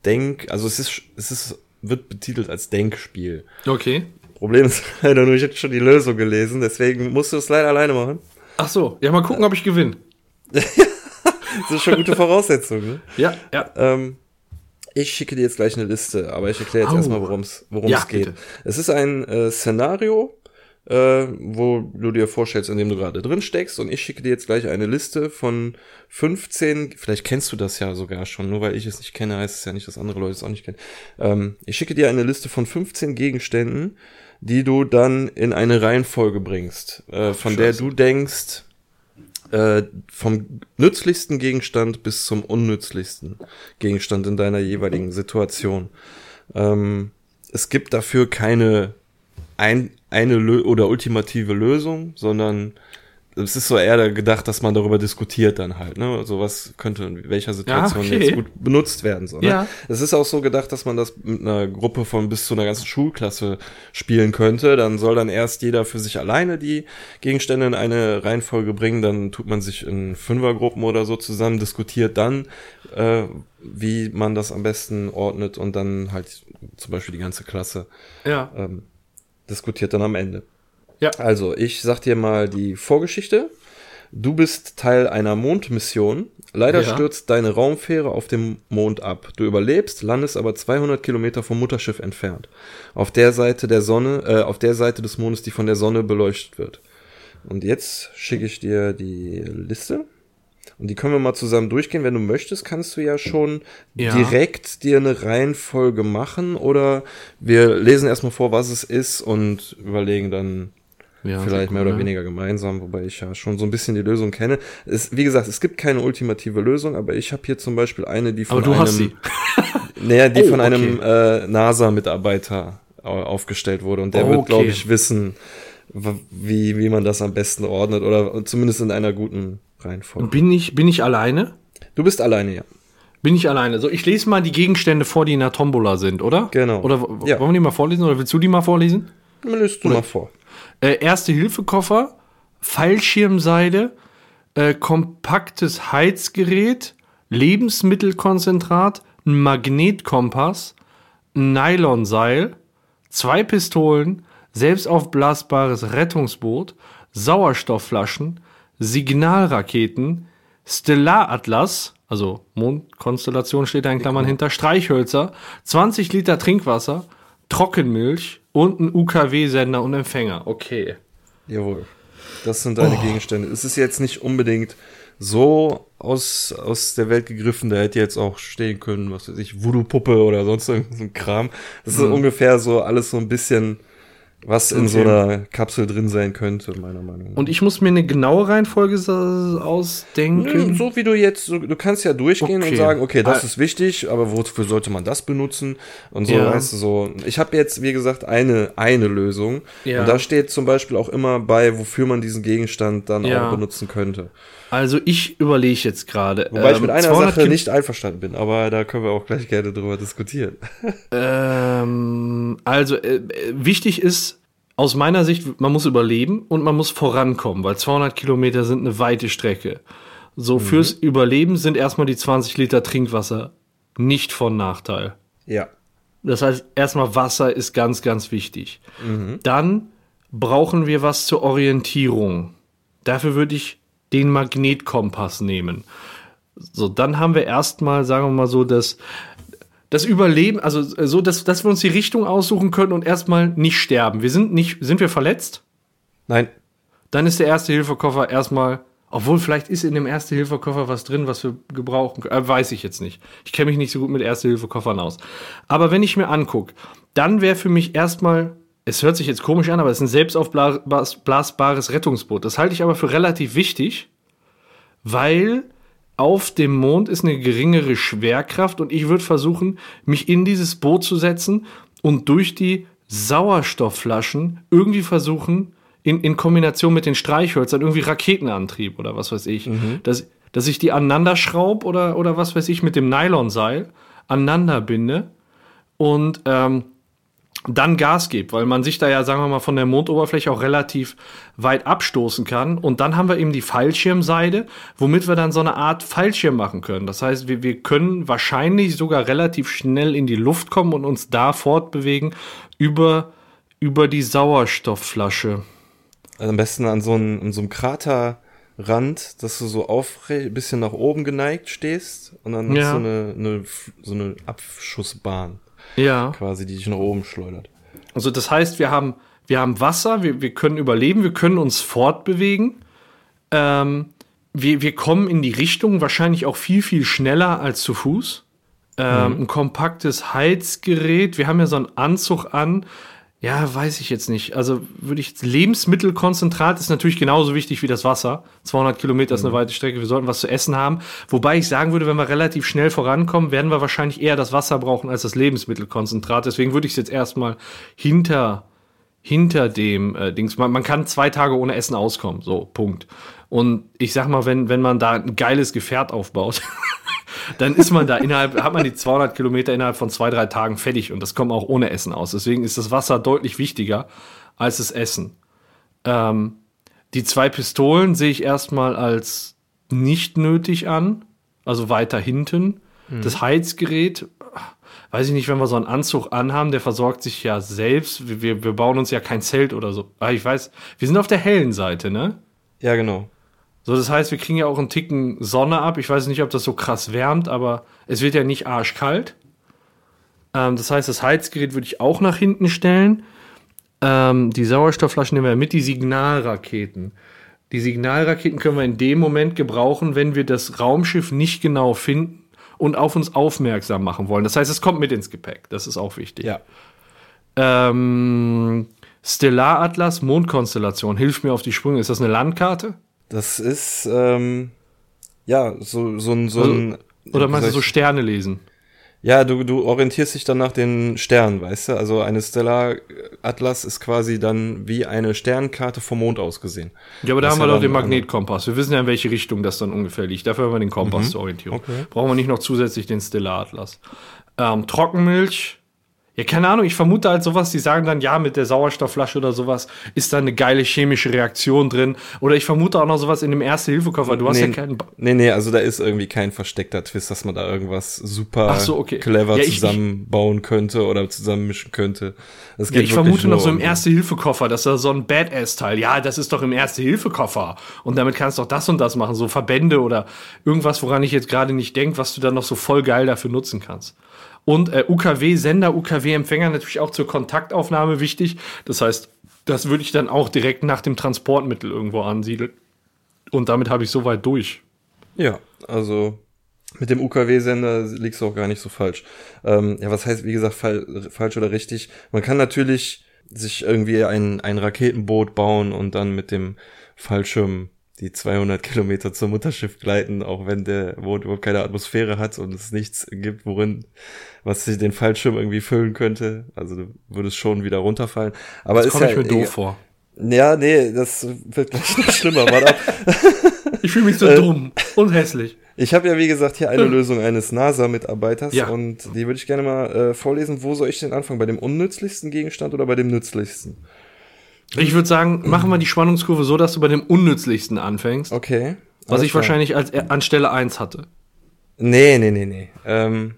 Speaker 2: Denk, also es ist es ist wird betitelt als Denkspiel.
Speaker 1: okay.
Speaker 2: Problem ist leider nur, ich habe schon die Lösung gelesen, deswegen musst du es leider alleine machen.
Speaker 1: Ach so, ja, mal gucken, ob ich gewinne.
Speaker 2: Das ist schon gute Voraussetzung. Ne?
Speaker 1: Ja, ja.
Speaker 2: Ähm, ich schicke dir jetzt gleich eine Liste, aber ich erkläre jetzt
Speaker 1: Au.
Speaker 2: erstmal, worum es
Speaker 1: Ja,
Speaker 2: geht.
Speaker 1: bitte.
Speaker 2: Es ist ein äh, Szenario, äh, wo du dir vorstellst, in dem du gerade drin steckst, und ich schicke dir jetzt gleich eine Liste von 15, vielleicht kennst du das ja sogar schon, nur weil ich es nicht kenne, heißt es ja nicht, dass andere Leute es auch nicht kennen. Ähm, ich schicke dir eine Liste von 15 Gegenständen, die du dann in eine Reihenfolge bringst, äh, von der
Speaker 1: Scheiße.
Speaker 2: du denkst, äh, vom nützlichsten Gegenstand bis zum unnützlichsten Gegenstand in deiner jeweiligen Situation. Ähm, es gibt dafür keine ein, eine Lö oder ultimative Lösung, sondern es ist so eher gedacht, dass man darüber diskutiert dann halt, ne? Also was könnte in welcher Situation
Speaker 1: okay.
Speaker 2: jetzt gut benutzt werden soll. Ne?
Speaker 1: Ja.
Speaker 2: Es ist auch so gedacht, dass man das mit einer Gruppe von bis zu einer ganzen Schulklasse spielen könnte. Dann soll dann erst jeder für sich alleine die Gegenstände in eine Reihenfolge bringen. Dann tut man sich in Fünfergruppen oder so zusammen, diskutiert dann, äh, wie man das am besten ordnet und dann halt zum Beispiel die ganze Klasse
Speaker 1: Ja.
Speaker 2: ähm, diskutiert dann am Ende.
Speaker 1: Ja.
Speaker 2: Also, ich sag dir mal die Vorgeschichte. Du bist Teil einer Mondmission. Leider
Speaker 1: Ja.
Speaker 2: stürzt deine Raumfähre auf dem Mond ab. Du überlebst, landest aber 200 Kilometer vom Mutterschiff entfernt. Auf der Seite der Sonne, äh, auf der Seite des Mondes, die von der Sonne beleuchtet wird. Und jetzt schicke ich dir die Liste. Und die können wir mal zusammen durchgehen. Wenn du möchtest, kannst du ja schon
Speaker 1: Ja.
Speaker 2: direkt dir eine Reihenfolge machen oder wir lesen erstmal vor, was es ist und überlegen dann
Speaker 1: ja
Speaker 2: vielleicht mehr oder weniger gemeinsam, wobei ich ja schon so ein bisschen die Lösung kenne. Es, wie gesagt, es gibt keine ultimative Lösung, aber ich habe hier zum Beispiel eine, die von einem. Naja, die
Speaker 1: Oh,
Speaker 2: von einem äh, NASA-Mitarbeiter au- aufgestellt wurde und der
Speaker 1: Oh,
Speaker 2: wird,
Speaker 1: okay.
Speaker 2: glaube ich, wissen, wie, wie man das am besten ordnet oder zumindest in einer guten Reihenfolge.
Speaker 1: Bin ich, bin ich alleine?
Speaker 2: Du bist alleine, ja.
Speaker 1: Bin ich alleine. So, ich lese mal die Gegenstände vor, die in der Tombola sind, oder?
Speaker 2: Genau.
Speaker 1: Oder
Speaker 2: Ja.
Speaker 1: wollen wir die mal vorlesen oder willst du die mal vorlesen?
Speaker 2: Dann löst du mal vor.
Speaker 1: Äh, Erste Hilfekoffer, Fallschirmseide, äh, kompaktes Heizgerät, Lebensmittelkonzentrat, ein Magnetkompass, ein Nylonseil, zwei Pistolen, selbstaufblasbares Rettungsboot, Sauerstoffflaschen, Signalraketen, Stellaratlas, also Mondkonstellation steht da in Klammern hinter, Streichhölzer, 20 Liter Trinkwasser, Trockenmilch und ein UKW-Sender und Empfänger. Okay.
Speaker 2: Jawohl. Das sind deine
Speaker 1: Oh.
Speaker 2: Gegenstände. Es ist jetzt nicht unbedingt so aus, aus der Welt gegriffen, da hätte jetzt auch stehen können, was weiß ich, Voodoo-Puppe oder sonst irgend so ein Kram. Das ist ungefähr so alles so ein bisschen, was in so
Speaker 1: Okay.
Speaker 2: einer Kapsel drin sein könnte, meiner Meinung nach.
Speaker 1: Und ich muss mir eine genaue Reihenfolge ausdenken.
Speaker 2: so wie du jetzt, so, du kannst ja durchgehen
Speaker 1: Okay.
Speaker 2: und sagen, okay, das
Speaker 1: Ah.
Speaker 2: ist wichtig, aber wofür sollte man das benutzen? Und so,
Speaker 1: Ja.
Speaker 2: weißt du, so. Ich habe jetzt, wie gesagt, eine, eine Lösung.
Speaker 1: Ja.
Speaker 2: Und da steht zum Beispiel auch immer bei, wofür man diesen Gegenstand dann
Speaker 1: Ja.
Speaker 2: auch benutzen könnte.
Speaker 1: Also ich überlege jetzt gerade.
Speaker 2: Wobei ich
Speaker 1: ähm,
Speaker 2: mit einer
Speaker 1: 200
Speaker 2: Sache
Speaker 1: Kil-
Speaker 2: nicht einverstanden bin, aber da können wir auch gleich gerne drüber diskutieren.
Speaker 1: Ähm, also äh, wichtig ist aus meiner Sicht, man muss überleben und man muss vorankommen, weil 200 Kilometer sind eine weite Strecke. So fürs Überleben sind erstmal die 20 Liter Trinkwasser nicht von Nachteil.
Speaker 2: Ja.
Speaker 1: Das heißt, erstmal Wasser ist ganz, ganz wichtig. Dann brauchen wir was zur Orientierung. Dafür würde ich den Magnetkompass nehmen. So, dann haben wir erstmal, sagen wir mal so, das, das Überleben, also äh, so, dass, dass wir uns die Richtung aussuchen können und erstmal nicht sterben. Wir sind nicht, sind wir verletzt?
Speaker 2: Nein.
Speaker 1: Dann ist der Erste-Hilfe-Koffer erstmal, obwohl vielleicht ist in dem Erste-Hilfe-Koffer was drin, was wir gebrauchen können. Äh, weiß ich jetzt nicht. Ich kenne mich nicht so gut mit Erste-Hilfe-Koffern aus. Aber wenn ich mir angucke, dann wäre für mich erstmal, es hört sich jetzt komisch an, aber es ist ein selbstaufblasbares Rettungsboot. Das halte ich aber für relativ wichtig, weil auf dem Mond ist eine geringere Schwerkraft und ich würde versuchen, mich in dieses Boot zu setzen und durch die Sauerstoffflaschen irgendwie versuchen, in, in Kombination mit den Streichhölzern, irgendwie Raketenantrieb oder was weiß ich, dass, dass ich die aneinander schraube oder, oder was weiß ich, mit dem Nylonseil aneinander binde und ähm, dann Gas gibt, weil man sich da ja, sagen wir mal, von der Mondoberfläche auch relativ weit abstoßen kann. Und dann haben wir eben die Fallschirmseide, womit wir dann so eine Art Fallschirm machen können. Das heißt, wir, wir können wahrscheinlich sogar relativ schnell in die Luft kommen und uns da fortbewegen über, über die Sauerstoffflasche.
Speaker 2: Also am besten an so einem, an so einem Kraterrand, dass du so aufrecht, bisschen nach oben geneigt stehst und dann hast
Speaker 1: Ja.
Speaker 2: du so eine, eine, so eine Abschussbahn
Speaker 1: Ja.
Speaker 2: quasi, die dich nach oben schleudert.
Speaker 1: Also das heißt, wir haben, wir haben Wasser, wir, wir können überleben, wir können uns fortbewegen. Ähm, wir, wir kommen in die Richtung wahrscheinlich auch viel, viel schneller als zu Fuß. Ähm, Ein kompaktes Heizgerät. Wir haben ja so einen Anzug an. Ja, weiß ich jetzt nicht. Also würde ich jetzt Lebensmittelkonzentrat ist natürlich genauso wichtig wie das Wasser. 200 Kilometer ist eine weite Strecke. Wir sollten was zu essen haben. Wobei ich sagen würde, wenn wir relativ schnell vorankommen, werden wir wahrscheinlich eher das Wasser brauchen als das Lebensmittelkonzentrat. Deswegen würde ich es jetzt erstmal hinter hinter dem äh, Dings. Man, man kann zwei Tage ohne Essen auskommen. So, Punkt. Und ich sag mal, wenn, wenn man da ein geiles Gefährt aufbaut, dann ist man da innerhalb, hat man die 200 Kilometer innerhalb von zwei, drei Tagen fertig und das kommt auch ohne Essen aus. Deswegen ist das Wasser deutlich wichtiger als das Essen. Ähm, die zwei Pistolen sehe ich erstmal als nicht nötig an, also weiter hinten. Das Heizgerät, weiß ich nicht, wenn wir so einen Anzug anhaben, der versorgt sich ja selbst. Wir- Wir, bauen uns ja kein Zelt oder so. Aber ich weiß, wir sind auf der hellen Seite, ne?
Speaker 2: Ja, genau.
Speaker 1: So, das heißt, wir kriegen ja auch einen Ticken Sonne ab. Ich weiß nicht, ob das so krass wärmt, aber es wird ja nicht arschkalt. Ähm, das heißt, das Heizgerät würde ich auch nach hinten stellen. Ähm, die Sauerstoffflaschen nehmen wir mit, die Signalraketen. Die Signalraketen können wir in dem Moment gebrauchen, wenn wir das Raumschiff nicht genau finden und auf uns aufmerksam machen wollen. Das heißt, es kommt mit ins Gepäck. Das ist auch wichtig.
Speaker 2: Ja.
Speaker 1: Ähm, Stellaratlas, Mondkonstellation, hilf mir auf die Sprünge. Ist das eine Landkarte?
Speaker 2: Das ist, ähm, ja, so, so ein, so
Speaker 1: Also,
Speaker 2: ein.
Speaker 1: Oder
Speaker 2: wie
Speaker 1: meinst du
Speaker 2: soll
Speaker 1: so Sterne lesen?
Speaker 2: Ja, du, du orientierst dich dann nach den Sternen, weißt du? Also eine Stellar-Atlas ist quasi dann wie eine Sternkarte vom Mond aus gesehen.
Speaker 1: Ja, aber da
Speaker 2: Das
Speaker 1: haben wir
Speaker 2: ja
Speaker 1: doch den Magnetkompass. Wir wissen ja, in welche Richtung das dann ungefähr liegt. Dafür haben wir den Kompass zur Orientierung.
Speaker 2: Okay.
Speaker 1: Brauchen wir nicht noch zusätzlich den Stellaratlas. Ähm, Trockenmilch. Ja, keine Ahnung, ich vermute halt sowas, die sagen dann, ja, mit der Sauerstoffflasche oder sowas ist da eine geile chemische Reaktion drin. Oder ich vermute auch noch sowas in dem Erste-Hilfe-Koffer. Du hast
Speaker 2: nee,
Speaker 1: ja keinen. Ba
Speaker 2: nee, nee, also da ist irgendwie kein versteckter Twist, dass man da irgendwas super
Speaker 1: so, okay.
Speaker 2: clever
Speaker 1: Ja, ich-
Speaker 2: zusammenbauen könnte oder zusammenmischen könnte.
Speaker 1: Ja, ich vermute noch so im Erste-Hilfe-Koffer, dass da so ein Badass-Teil, ja, das ist doch im Erste-Hilfe-Koffer. Und damit kannst du doch das und das machen, so Verbände oder irgendwas, woran ich jetzt gerade nicht denke, was du dann noch so voll geil dafür nutzen kannst. Und äh, UKW-Sender, UKW-Empfänger natürlich auch zur Kontaktaufnahme wichtig. Das heißt, das würde ich dann auch direkt nach dem Transportmittel irgendwo ansiedeln. Und damit habe ich soweit durch.
Speaker 2: Ja, also mit dem UKW-Sender liegst du auch gar nicht so falsch. Ähm, ja, was heißt, wie gesagt, fall, falsch oder richtig? Man kann natürlich sich irgendwie ein, ein Raketenboot bauen und dann mit dem Fallschirm die 200 Kilometer zum Mutterschiff gleiten, auch wenn der Boot überhaupt keine Atmosphäre hat und es nichts gibt, worin, was sich den Fallschirm irgendwie füllen könnte. Also du würdest schon wieder runterfallen. Aber
Speaker 1: Das
Speaker 2: ist
Speaker 1: komme
Speaker 2: ja
Speaker 1: ich mir
Speaker 2: egal.
Speaker 1: doof vor.
Speaker 2: Ja, nee, das wird gleich noch schlimmer. Warte ab.
Speaker 1: Ich fühle mich so
Speaker 2: Äh,
Speaker 1: dumm und hässlich.
Speaker 2: Ich habe ja, wie gesagt, hier eine Lösung eines NASA-Mitarbeiters
Speaker 1: Ja.
Speaker 2: und die würde ich gerne mal äh, vorlesen. Wo soll ich denn anfangen? Bei dem unnützlichsten Gegenstand oder bei dem nützlichsten?
Speaker 1: Ich würde sagen, machen wir die Spannungskurve so, dass du bei dem unnützlichsten anfängst,
Speaker 2: Okay.
Speaker 1: was ich
Speaker 2: klar.
Speaker 1: wahrscheinlich als, äh, an Stelle 1 hatte.
Speaker 2: Nee, nee, nee, nee. Ähm,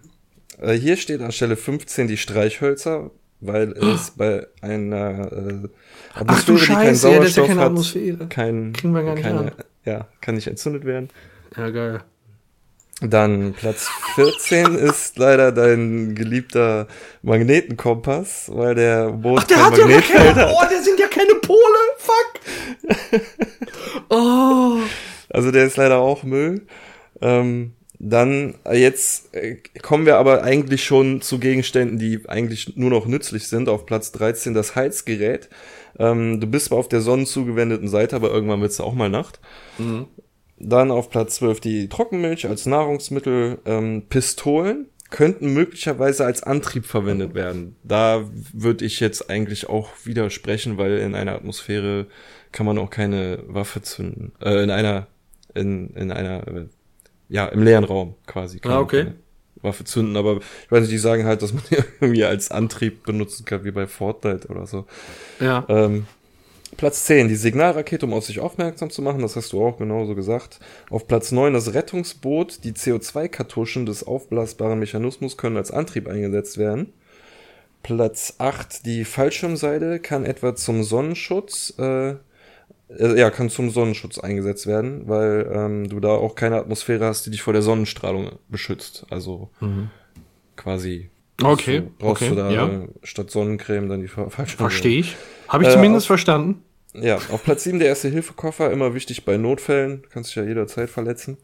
Speaker 2: äh, hier steht an Stelle 15 die Streichhölzer, weil es bei einer äh,
Speaker 1: Ach du
Speaker 2: die keinen
Speaker 1: Scheiße, ja, das ist ja
Speaker 2: Sauerstoff
Speaker 1: keine
Speaker 2: hat,
Speaker 1: Atmosphäre.
Speaker 2: Kein,
Speaker 1: Kriegen wir gar nicht
Speaker 2: keine,
Speaker 1: an.
Speaker 2: Ja, kann nicht entzündet werden.
Speaker 1: Ja, geil.
Speaker 2: Dann Platz 14 ist leider dein geliebter Magnetenkompass, weil der Boot kein Magnetfeld hat.
Speaker 1: Oh, der sind ja keine Pole. Fuck. oh.
Speaker 2: Also der ist leider auch Müll. Ähm, dann äh, jetzt äh, kommen wir aber eigentlich schon zu Gegenständen, die eigentlich nur noch nützlich sind. Auf Platz 13 das Heizgerät. Ähm, du bist zwar auf der sonnenzugewendeten Seite, aber irgendwann wird es auch mal Nacht. Dann auf Platz 12 die Trockenmilch als Nahrungsmittel. Ähm, Pistolen könnten möglicherweise als Antrieb verwendet werden. Da würde ich jetzt eigentlich auch widersprechen, weil in einer Atmosphäre kann man auch keine Waffe zünden. Äh, in einer, in, in einer, äh, ja, im leeren Raum quasi. Kann
Speaker 1: Ah,
Speaker 2: man
Speaker 1: okay.
Speaker 2: Waffe zünden, aber ich weiß nicht, die sagen halt, dass man die irgendwie als Antrieb benutzen kann, wie bei Fortnite oder so.
Speaker 1: Ja.
Speaker 2: Ähm, Platz 10, die Signalrakete, um auf sich aufmerksam zu machen, das hast du auch genauso gesagt. Auf Platz 9 das Rettungsboot, die CO2-Kartuschen des aufblasbaren Mechanismus können als Antrieb eingesetzt werden. Platz 8, die Fallschirmseide kann etwa zum Sonnenschutz, äh, äh, ja, kann zum Sonnenschutz eingesetzt werden, weil ähm, du da auch keine Atmosphäre hast, die dich vor der Sonnenstrahlung beschützt. Also quasi
Speaker 1: Okay,
Speaker 2: so brauchst
Speaker 1: okay,
Speaker 2: du da
Speaker 1: ja.
Speaker 2: statt Sonnencreme dann die Fa- Fallschirmseide.
Speaker 1: Verstehe ich. Habe ich
Speaker 2: Äh,
Speaker 1: zumindest
Speaker 2: auf-
Speaker 1: verstanden.
Speaker 2: Ja, auf Platz 7 der Erste-Hilfe-Koffer, immer wichtig bei Notfällen, kannst dich ja jederzeit verletzen.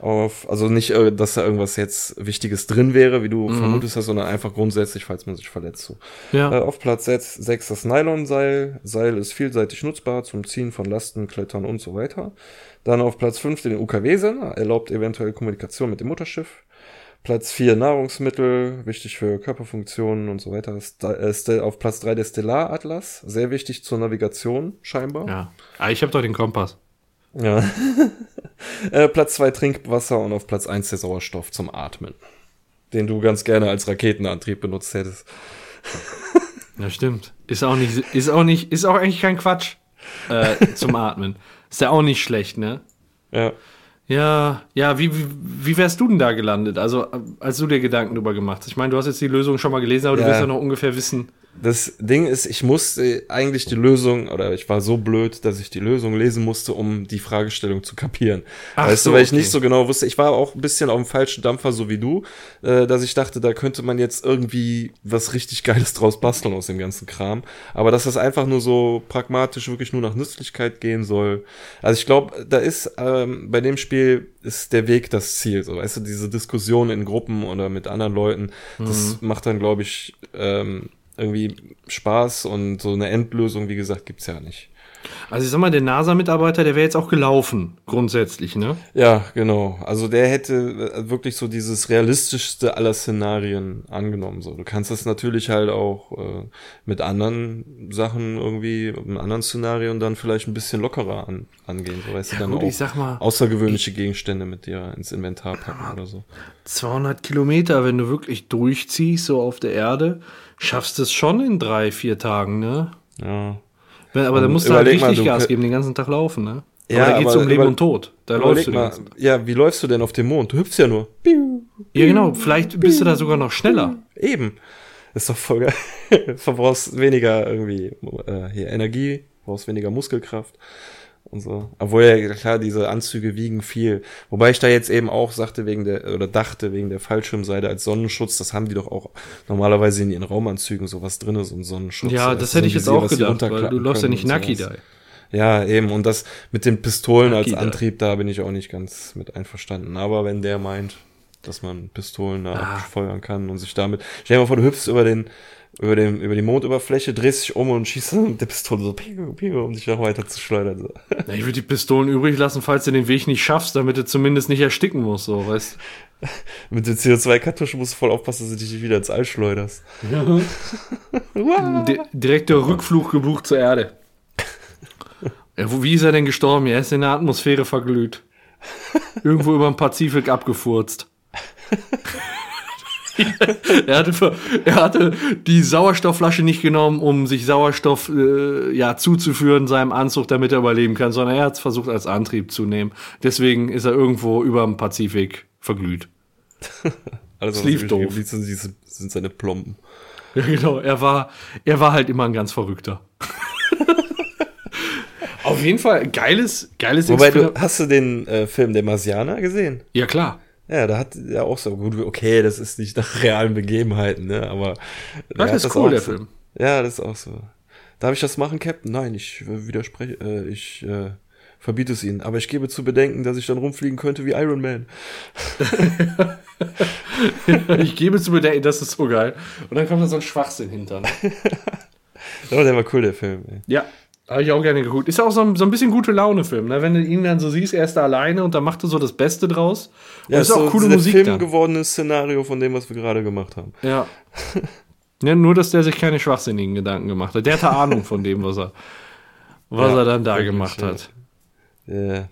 Speaker 2: Auf, also nicht, äh, dass da irgendwas jetzt Wichtiges drin wäre, wie du
Speaker 1: Mhm.
Speaker 2: vermutest hast, sondern einfach grundsätzlich, falls man sich verletzt. So.
Speaker 1: Ja.
Speaker 2: Äh, auf Platz 6 das Nylonseil. Seil ist vielseitig nutzbar zum Ziehen von Lasten, Klettern und so weiter. Dann auf Platz 5 den UKW-Sender, erlaubt eventuell Kommunikation mit dem Mutterschiff. Platz 4 Nahrungsmittel, wichtig für Körperfunktionen und so weiter. Äh, Auf Platz 3 der Stellaratlas, sehr wichtig zur Navigation scheinbar.
Speaker 1: ja. Ah, ich habe doch den Kompass.
Speaker 2: Ja. äh, Platz 2 Trinkwasser und auf Platz 1 der Sauerstoff zum Atmen. Den du ganz gerne als Raketenantrieb benutzt hättest.
Speaker 1: Ja, stimmt. Ist auch nicht, ist auch nicht, ist auch eigentlich kein Quatsch äh, zum Atmen. Ist ja auch nicht schlecht, ne?
Speaker 2: Ja.
Speaker 1: Ja, ja, wie, wie, wie wärst du denn da gelandet? Also, äh, als du dir Gedanken drüber gemacht hast. Ich meine, du hast jetzt die Lösung schon mal gelesen, aber
Speaker 2: Ja.
Speaker 1: du wirst ja noch ungefähr wissen.
Speaker 2: Das Ding ist, ich musste eigentlich die Lösung, oder ich war so blöd, dass ich die Lösung lesen musste, um die Fragestellung zu kapieren.
Speaker 1: Ach
Speaker 2: weißt
Speaker 1: so,
Speaker 2: du, weil ich
Speaker 1: okay.
Speaker 2: nicht so genau wusste, ich war auch ein bisschen auf dem falschen Dampfer, so wie du, äh, dass ich dachte, da könnte man jetzt irgendwie was richtig Geiles draus basteln aus dem ganzen Kram. Aber dass das einfach nur so pragmatisch wirklich nur nach Nützlichkeit gehen soll. Also ich glaube, da ist ähm, bei dem Spiel ist der Weg das Ziel. So, weißt du, diese Diskussion in Gruppen oder mit anderen Leuten, das macht dann, glaube ich, ähm, irgendwie Spaß und so eine Endlösung, wie gesagt, gibt's ja nicht.
Speaker 1: Also ich sag mal, der NASA-Mitarbeiter, der wäre jetzt auch gelaufen, grundsätzlich, ne?
Speaker 2: Ja, genau. Also der hätte äh, wirklich so dieses realistischste aller Szenarien angenommen. So, du kannst das natürlich halt auch äh, mit anderen Sachen irgendwie, mit anderen Szenarien dann vielleicht ein bisschen lockerer an, angehen. So weißt
Speaker 1: Ja,
Speaker 2: du dann
Speaker 1: gut,
Speaker 2: auch
Speaker 1: mal,
Speaker 2: außergewöhnliche Gegenstände mit dir ins Inventar packen oder so.
Speaker 1: 200 Kilometer, wenn du wirklich durchziehst, so auf der Erde, schaffst du es schon in drei, vier Tagen, ne?
Speaker 2: Ja.
Speaker 1: Wenn, aber da
Speaker 2: Und
Speaker 1: musst du halt
Speaker 2: mal,
Speaker 1: richtig
Speaker 2: du
Speaker 1: Gas geben, den ganzen Tag laufen, ne?
Speaker 2: Ja,
Speaker 1: aber da geht's
Speaker 2: aber
Speaker 1: um Leben und Tod. Da läufst du
Speaker 2: mal, ja, wie läufst du denn auf dem Mond? Du hüpfst ja nur.
Speaker 1: Ja, genau, vielleicht bist du da sogar noch schneller.
Speaker 2: Eben. Ist doch voll geil. Verbrauchst weniger irgendwie äh, hier Energie, brauchst weniger Muskelkraft und so. Obwohl ja klar, diese Anzüge wiegen viel. Wobei ich da jetzt eben auch sagte wegen der oder dachte wegen der Fallschirmseide als Sonnenschutz, das haben die doch auch normalerweise in ihren Raumanzügen sowas drinne, so ein Sonnenschutz.
Speaker 1: Ja,
Speaker 2: Also
Speaker 1: das
Speaker 2: so
Speaker 1: hätte ich jetzt auch gedacht, weil du läufst ja nicht
Speaker 2: und
Speaker 1: nacki
Speaker 2: sowas.
Speaker 1: da.
Speaker 2: Ja, eben. Und das mit den Pistolen als
Speaker 1: Nacki da.
Speaker 2: Antrieb, da bin ich auch nicht ganz mit einverstanden. Aber wenn der meint, dass man Pistolen da
Speaker 1: Ah.
Speaker 2: abfeuern kann und sich damit. Stell dir mal vor, du hüpfst über den, über den, über die Mondoberfläche, drehst dich um und schießt mit der Pistole so, piu, piu, um dich noch weiter zu schleudern. So.
Speaker 1: Ja, ich würde die Pistolen übrig lassen, falls du den Weg nicht schaffst, damit du zumindest nicht ersticken musst, so, weißt
Speaker 2: Mit den CO2-Kartuschen musst du voll aufpassen, dass du dich nicht wieder ins All schleuderst.
Speaker 1: Di direkter Rückflug gebucht zur Erde. Ja, wo, wie ist er denn gestorben? Er ist in der Atmosphäre verglüht. Irgendwo über den Pazifik abgefurzt. er, hatte, er hatte die Sauerstoffflasche nicht genommen, um sich Sauerstoff äh, ja, zuzuführen seinem Anzug, damit er überleben kann, sondern er hat es versucht als Antrieb zu nehmen. Deswegen ist er irgendwo über dem Pazifik verglüht.
Speaker 2: Alles, was
Speaker 1: lief
Speaker 2: übrig
Speaker 1: doof.
Speaker 2: sind, sind, seine Plomben.
Speaker 1: Ja, genau. Er war, er war halt immer ein ganz Verrückter. Auf jeden Fall geiles, geiles
Speaker 2: Wobei, du, hast du den äh, Film Der Marsianer gesehen?
Speaker 1: Ja, klar.
Speaker 2: Ja, da hat er auch so, gut, okay, das ist nicht nach realen Begebenheiten, ne, aber.
Speaker 1: Das ist cool,
Speaker 2: auch
Speaker 1: der
Speaker 2: so.
Speaker 1: Film.
Speaker 2: Ja, das ist auch so. Darf ich das machen, Captain? Nein, ich widerspreche, äh, ich äh, verbiete es Ihnen. Aber ich gebe zu bedenken, dass ich dann rumfliegen könnte wie Iron Man.
Speaker 1: Ich gebe zu bedenken, das ist so geil. Und dann kommt da so ein Schwachsinn hinter. Ne?
Speaker 2: Aber der war cool, der Film. Ey.
Speaker 1: Ja, habe ich auch gerne geguckt. Ist auch so ein, so ein bisschen gute Laune-Film. Ne? Wenn du ihn dann so siehst, er ist da alleine und dann macht er so das Beste draus. Und
Speaker 2: Ja,
Speaker 1: ist auch coole
Speaker 2: der
Speaker 1: Musik
Speaker 2: Film
Speaker 1: dann.
Speaker 2: gewordene Szenario von dem, was wir gerade gemacht haben.
Speaker 1: Ja. ja. Nur, dass der sich keine schwachsinnigen Gedanken gemacht hat. Der hatte Ahnung von dem, was er, was
Speaker 2: Ja,
Speaker 1: er dann da
Speaker 2: wirklich,
Speaker 1: gemacht
Speaker 2: ja.
Speaker 1: hat.
Speaker 2: Äh,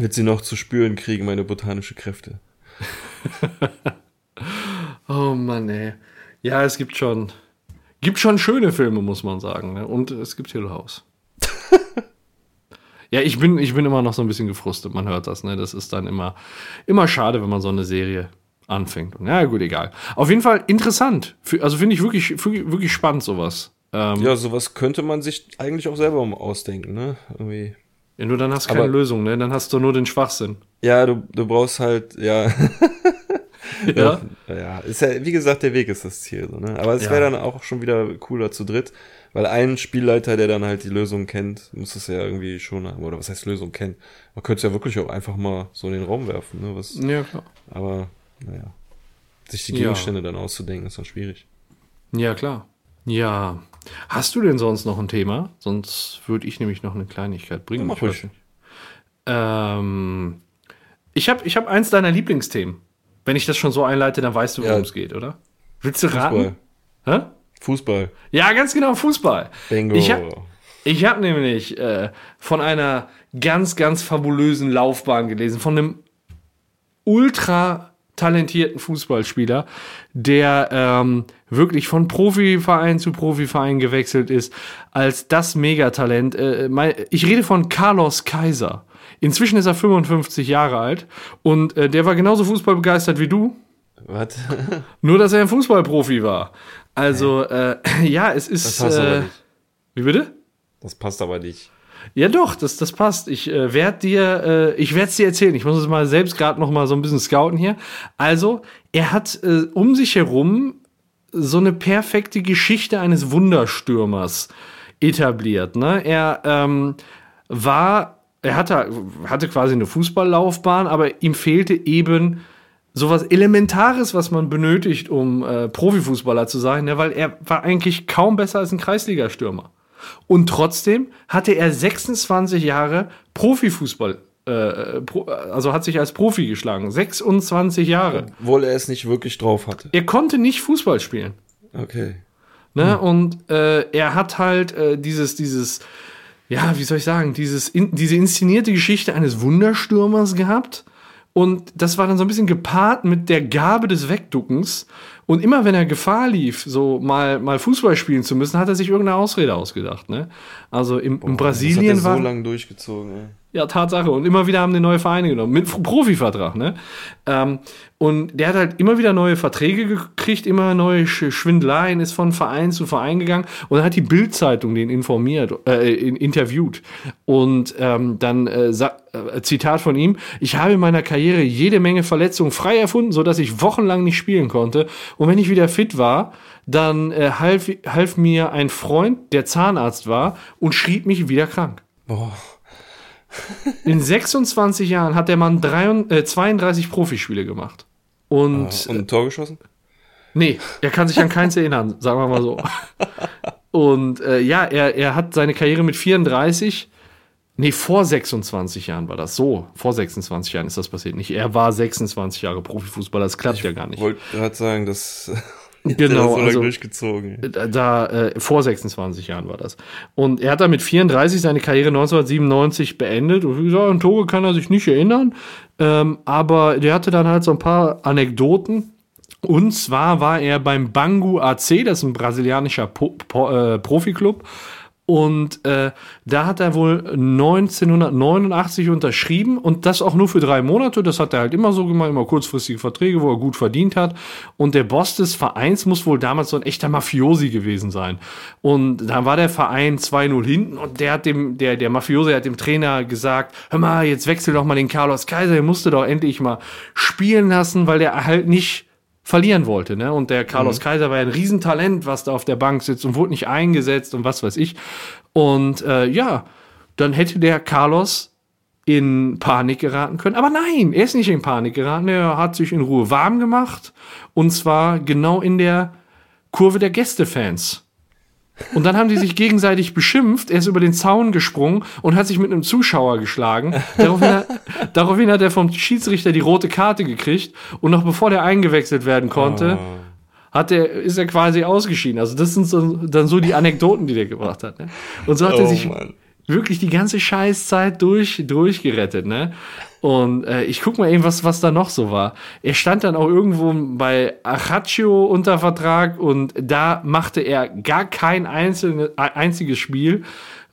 Speaker 2: wird sie noch zu spüren kriegen, meine botanische Kräfte.
Speaker 1: Oh Mann, ey. Ja, es gibt schon, gibt schon schöne Filme, muss man sagen. Ne? Und es gibt Hill House. Ja, ich bin, ich bin immer noch so ein bisschen gefrustet. Man hört das, ne? Das ist dann immer, immer schade, wenn man so eine Serie anfängt. Und, ja, gut, egal. Auf jeden Fall interessant. Also finde ich wirklich, wirklich, spannend, sowas. Ähm, ja.
Speaker 2: Ja, sowas könnte man sich eigentlich auch selber ausdenken, ne? Irgendwie.
Speaker 1: nur dann hast du keine
Speaker 2: Aber-
Speaker 1: Lösung, ne? Dann hast du nur den Schwachsinn.
Speaker 2: Ja, du, du brauchst halt, ja.
Speaker 1: Ja.
Speaker 2: Ja, ist ja, wie gesagt, der Weg ist das Ziel, so, ne? Aber es
Speaker 1: Ja.
Speaker 2: wäre dann auch schon wieder cooler zu dritt, weil ein Spielleiter, der dann halt die Lösung kennt, muss es ja irgendwie schon haben, oder was heißt Lösung kennen? Man könnte es ja wirklich auch einfach mal so in den Raum werfen, ne? Was,
Speaker 1: Ja, klar.
Speaker 2: aber, naja. Sich die
Speaker 1: Ja.
Speaker 2: Gegenstände dann auszudenken, ist dann schwierig.
Speaker 1: Ja, klar. Ja. Hast du denn sonst noch ein Thema? Sonst würde ich nämlich noch eine Kleinigkeit bringen.
Speaker 2: Ja, mach
Speaker 1: Ich. Ähm, ich habe ich hab eins deiner Lieblingsthemen. Wenn ich das schon so einleite, dann weißt du, worum
Speaker 2: Ja.
Speaker 1: es geht, oder? Willst du
Speaker 2: Fußball.
Speaker 1: raten? Hä?
Speaker 2: Fußball.
Speaker 1: Ja, ganz genau, Fußball.
Speaker 2: Bingo.
Speaker 1: Ich habe ich hab nämlich äh, von einer ganz, ganz fabulösen Laufbahn gelesen, von einem ultra talentierten Fußballspieler, der ähm, wirklich von Profiverein zu Profiverein gewechselt ist, als das Megatalent. Äh, mein, ich rede von Carlos Kaiser. Inzwischen ist er 55 Jahre alt und äh, der war genauso fußballbegeistert wie du,
Speaker 2: Was?
Speaker 1: nur dass er ein Fußballprofi war. Also, äh, ja, es ist.
Speaker 2: Das passt aber
Speaker 1: äh,
Speaker 2: nicht.
Speaker 1: wie bitte?
Speaker 2: Das passt aber nicht.
Speaker 1: Ja, doch, das, das passt. Ich äh, werde dir, äh, ich werde es dir erzählen. Ich muss es mal selbst gerade noch mal so ein bisschen scouten hier. Also, er hat äh, um sich herum so eine perfekte Geschichte eines Wunderstürmers etabliert. Ne? Er ähm, war, er hatte, hatte quasi eine Fußballlaufbahn, aber ihm fehlte eben sowas Elementares, was man benötigt, um äh, Profifußballer zu sein, ne? weil er war eigentlich kaum besser als ein Kreisligastürmer. Und trotzdem hatte er 26 Jahre Profifußball äh, pro, also hat sich als Profi geschlagen. 26 Jahre.
Speaker 2: Obwohl er es nicht wirklich drauf hatte.
Speaker 1: Er konnte nicht Fußball spielen.
Speaker 2: Okay.
Speaker 1: Ne? Hm. Und äh, er hat halt äh, dieses, dieses, ja, wie soll ich sagen, dieses, in, diese inszenierte Geschichte eines Wunderstürmers gehabt. Und das war dann so ein bisschen gepaart mit der Gabe des Wegduckens. Und immer wenn er Gefahr lief, so mal, mal Fußball spielen zu müssen, hat er sich irgendeine Ausrede ausgedacht. Ne? Also im, Boah, in Brasilien das hat er
Speaker 2: so
Speaker 1: war.
Speaker 2: lang durchgezogen, ey.
Speaker 1: Ja, Tatsache. Und immer wieder haben die neue Vereine genommen. Mit Profivertrag, ne? Ähm, und der hat halt immer wieder neue Verträge gekriegt, immer neue Schwindeleien, ist von Verein zu Verein gegangen. Und dann hat die Bildzeitung den informiert, äh, interviewt. Und ähm, dann äh, äh, Zitat von ihm: Ich habe in meiner Karriere jede Menge Verletzungen frei erfunden, so dass ich wochenlang nicht spielen konnte. Und wenn ich wieder fit war, dann äh, half, half mir ein Freund, der Zahnarzt war, und schrieb mich wieder krank. Boah. In 26 Jahren hat der Mann 33, äh, 32 Profispiele gemacht. Und,
Speaker 2: ah, und ein Tor geschossen?
Speaker 1: Nee, er kann sich an keins erinnern, sagen wir mal so. Und äh, ja, er, er hat seine Karriere mit 34, nee, vor 26 Jahren war das so. Vor 26 Jahren ist das passiert. Nicht, er war 26 Jahre Profifußballer, das klappt ich ja gar nicht. Ich
Speaker 2: wollte gerade sagen, dass
Speaker 1: Genau,
Speaker 2: so also durchgezogen.
Speaker 1: Da, äh, vor 26 Jahren war das. Und er hat dann mit 34 seine Karriere 1997 beendet. Und wie gesagt, an Toge kann er sich nicht erinnern. Ähm, aber der hatte dann halt so ein paar Anekdoten. Und zwar war er beim Bangu AC, das ist ein brasilianischer po po äh, Profiklub. Und äh, da hat er wohl 1989 unterschrieben und das auch nur für drei Monate. Das hat er halt immer so gemacht, immer kurzfristige Verträge, wo er gut verdient hat. Und der Boss des Vereins muss wohl damals so ein echter Mafiosi gewesen sein. Und dann war der Verein 2-0 hinten und der hat dem, der, der Mafiosi hat dem Trainer gesagt, hör mal, jetzt wechsel doch mal den Carlos Kaiser, der musste doch endlich mal spielen lassen, weil der halt nicht verlieren wollte. Ne? Und der Carlos mhm. Kaiser war ja ein Riesentalent, was da auf der Bank sitzt und wurde nicht eingesetzt und was weiß ich. Und äh, ja, dann hätte der Carlos in Panik geraten können. Aber nein, er ist nicht in Panik geraten. Er hat sich in Ruhe warm gemacht. Und zwar genau in der Kurve der Gästefans. Und dann haben die sich gegenseitig beschimpft. Er ist über den Zaun gesprungen und hat sich mit einem Zuschauer geschlagen. Daraufhin hat, daraufhin hat er vom Schiedsrichter die rote Karte gekriegt. Und noch bevor der eingewechselt werden konnte, oh. hat er, ist er quasi ausgeschieden. Also das sind so, dann so die Anekdoten, die der gebracht hat. Ne? Und so hat oh, er sich Mann. Wirklich die ganze Scheißzeit durch, durchgerettet. Ne? Und äh, ich guck mal eben, was, was da noch so war. Er stand dann auch irgendwo bei Ajaccio unter Vertrag und da machte er gar kein einzelne, einziges Spiel.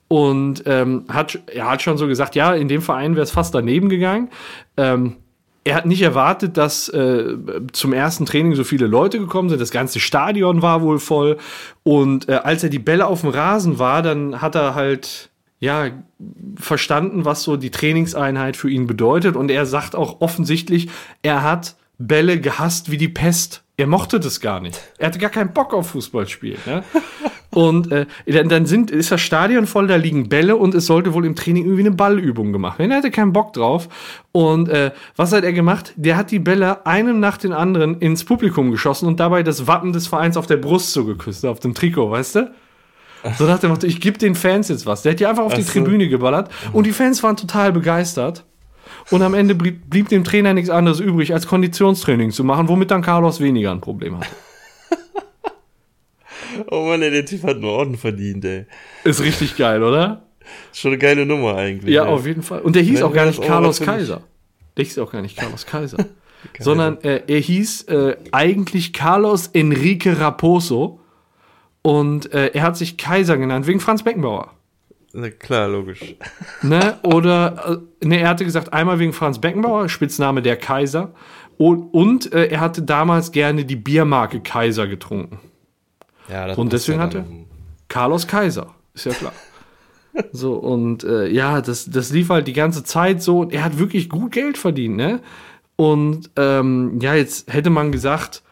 Speaker 1: Und ähm, hat, er hat schon so gesagt, ja, in dem Verein wäre es fast daneben gegangen. Ähm, er hat nicht erwartet, dass äh, zum ersten Training so viele Leute gekommen sind. Das ganze Stadion war wohl voll. Und äh, als er die Bälle auf dem Rasen war, dann hat er halt ja, verstanden, was so die Trainingseinheit für ihn bedeutet. Und er sagt auch offensichtlich, er hat Bälle gehasst wie die Pest. Er mochte das gar nicht. Er hatte gar keinen Bock auf Fußballspiel. Ne? und äh, dann sind, ist das Stadion voll, da liegen Bälle und es sollte wohl im Training irgendwie eine Ballübung gemacht werden. Er hatte keinen Bock drauf. Und äh, was hat er gemacht? Der hat die Bälle einem nach den anderen ins Publikum geschossen und dabei das Wappen des Vereins auf der Brust so geküsst, auf dem Trikot, weißt du? So dem Motto, ich gebe den Fans jetzt was. Der hat die einfach auf Ach die so. Tribüne geballert und die Fans waren total begeistert. Und am Ende blieb, blieb, dem Trainer nichts anderes übrig, als Konditionstraining zu machen, womit dann Carlos weniger ein Problem hatte.
Speaker 2: oh Mann, ey, der Typ hat einen Orden verdient, ey.
Speaker 1: Ist richtig geil, oder?
Speaker 2: Schon eine geile Nummer eigentlich.
Speaker 1: Ja, ey. auf jeden Fall. Und der hieß auch gar nicht Carlos Kaiser. Der hieß auch gar nicht Carlos Kaiser. sondern äh, er hieß äh, eigentlich Carlos Enrique Raposo und äh, er hat sich Kaiser genannt, wegen Franz Beckenbauer.
Speaker 2: Na klar, logisch.
Speaker 1: Ne? Oder, äh, ne, er hatte gesagt, einmal wegen Franz Beckenbauer, Spitzname der Kaiser. Und, und äh, er hatte damals gerne die Biermarke Kaiser getrunken. Ja, das und deswegen ja hatte Carlos Kaiser, ist ja klar. so, und äh, ja, das, das lief halt die ganze Zeit so. Und er hat wirklich gut Geld verdient, ne? Und ähm, ja, jetzt hätte man gesagt,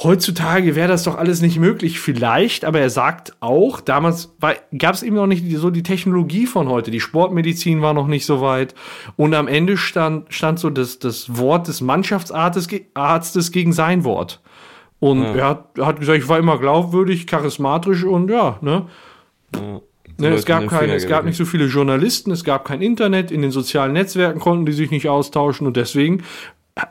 Speaker 1: Heutzutage wäre das doch alles nicht möglich, vielleicht, aber er sagt auch, damals gab es eben noch nicht so die Technologie von heute. Die Sportmedizin war noch nicht so weit. Und am Ende stand, stand so das, das Wort des Mannschaftsarztes Arztes gegen sein Wort. Und ja. er, hat, er hat gesagt, ich war immer glaubwürdig, charismatisch und ja, ne?
Speaker 2: Ja.
Speaker 1: Ne, es gab, keine, es gab nicht so viele Journalisten, es gab kein Internet, in den sozialen Netzwerken konnten die sich nicht austauschen und deswegen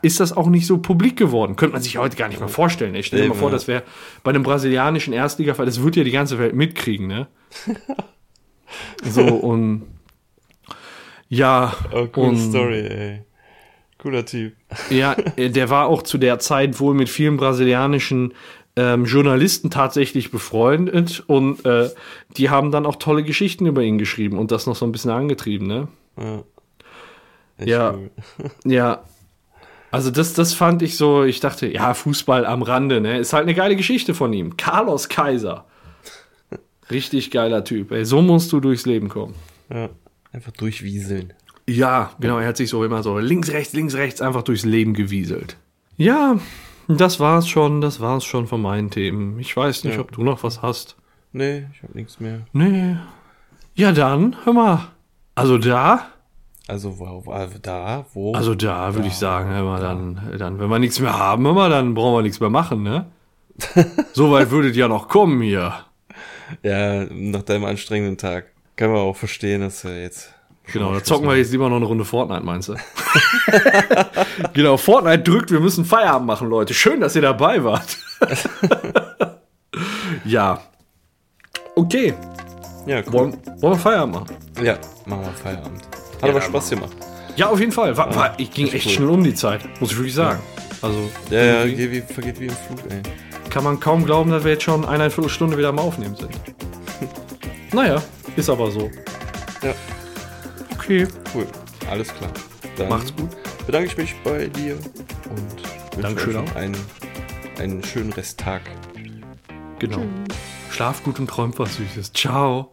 Speaker 1: ist das auch nicht so publik geworden. Könnte man sich heute gar nicht mehr vorstellen. Ich stell dir mal
Speaker 2: Eben,
Speaker 1: vor, das wäre bei einem brasilianischen Erstligafall, das wird ja die ganze Welt mitkriegen, ne? so und ja,
Speaker 2: Oh, coole
Speaker 1: und,
Speaker 2: Story, ey. Cooler Typ.
Speaker 1: Ja, äh, der war auch zu der Zeit wohl mit vielen brasilianischen ähm, Journalisten tatsächlich befreundet und äh, die haben dann auch tolle Geschichten über ihn geschrieben und das noch so ein bisschen angetrieben, ne?
Speaker 2: Ja. Echt
Speaker 1: Ja.
Speaker 2: cool.
Speaker 1: Ja. Also das, das fand ich so, ich dachte, ja, Fußball am Rande, ne? Ist halt eine geile Geschichte von ihm. Carlos Kaiser. Richtig geiler Typ. Ey, so musst du durchs Leben kommen.
Speaker 2: Ja. Einfach durchwieseln.
Speaker 1: Ja, genau, er hat sich so immer so links, rechts, links, rechts einfach durchs Leben gewieselt. Ja, das war's schon, das war's schon von meinen Themen. Ich weiß nicht,
Speaker 2: Ja.
Speaker 1: ob du noch was hast.
Speaker 2: Nee, ich hab nichts mehr.
Speaker 1: Nee. Ja, dann, hör mal. Also da,
Speaker 2: Also, wo, wo, da, wo?
Speaker 1: also da würde ich sagen, hör mal, dann, dann, wenn wir nichts mehr haben, mal, dann brauchen wir nichts mehr machen, ne? so weit würdet ja noch kommen hier.
Speaker 2: ja, nach deinem anstrengenden Tag. Kann man auch verstehen, dass er jetzt.
Speaker 1: Genau, da zocken wir jetzt lieber noch eine Runde Fortnite, meinst du? genau, Fortnite drückt, wir müssen Feierabend machen, Leute. Schön, dass ihr dabei wart. ja. Okay,
Speaker 2: Ja, cool.
Speaker 1: wollen, wollen wir Feierabend machen?
Speaker 2: Ja, machen wir Feierabend. Hat
Speaker 1: Ja,
Speaker 2: aber Spaß gemacht.
Speaker 1: Ja, auf jeden Fall. War, war, ich ging
Speaker 2: echt cool.
Speaker 1: schnell um die Zeit, muss ich wirklich sagen. Also,
Speaker 2: Ja, ja, geht wie, vergeht wie im Flug, ey.
Speaker 1: kann man kaum glauben, dass wir jetzt schon eineinviertel Stunde wieder am Aufnehmen sind. naja, ist aber so.
Speaker 2: Ja,
Speaker 1: Okay,
Speaker 2: cool. Alles klar. Dann
Speaker 1: macht's gut.
Speaker 2: bedanke ich mich bei dir und wünsche
Speaker 1: Dankeschön
Speaker 2: euch einen, einen schönen Resttag.
Speaker 1: Genau. Schlaf gut und träumt was Süßes. Ciao.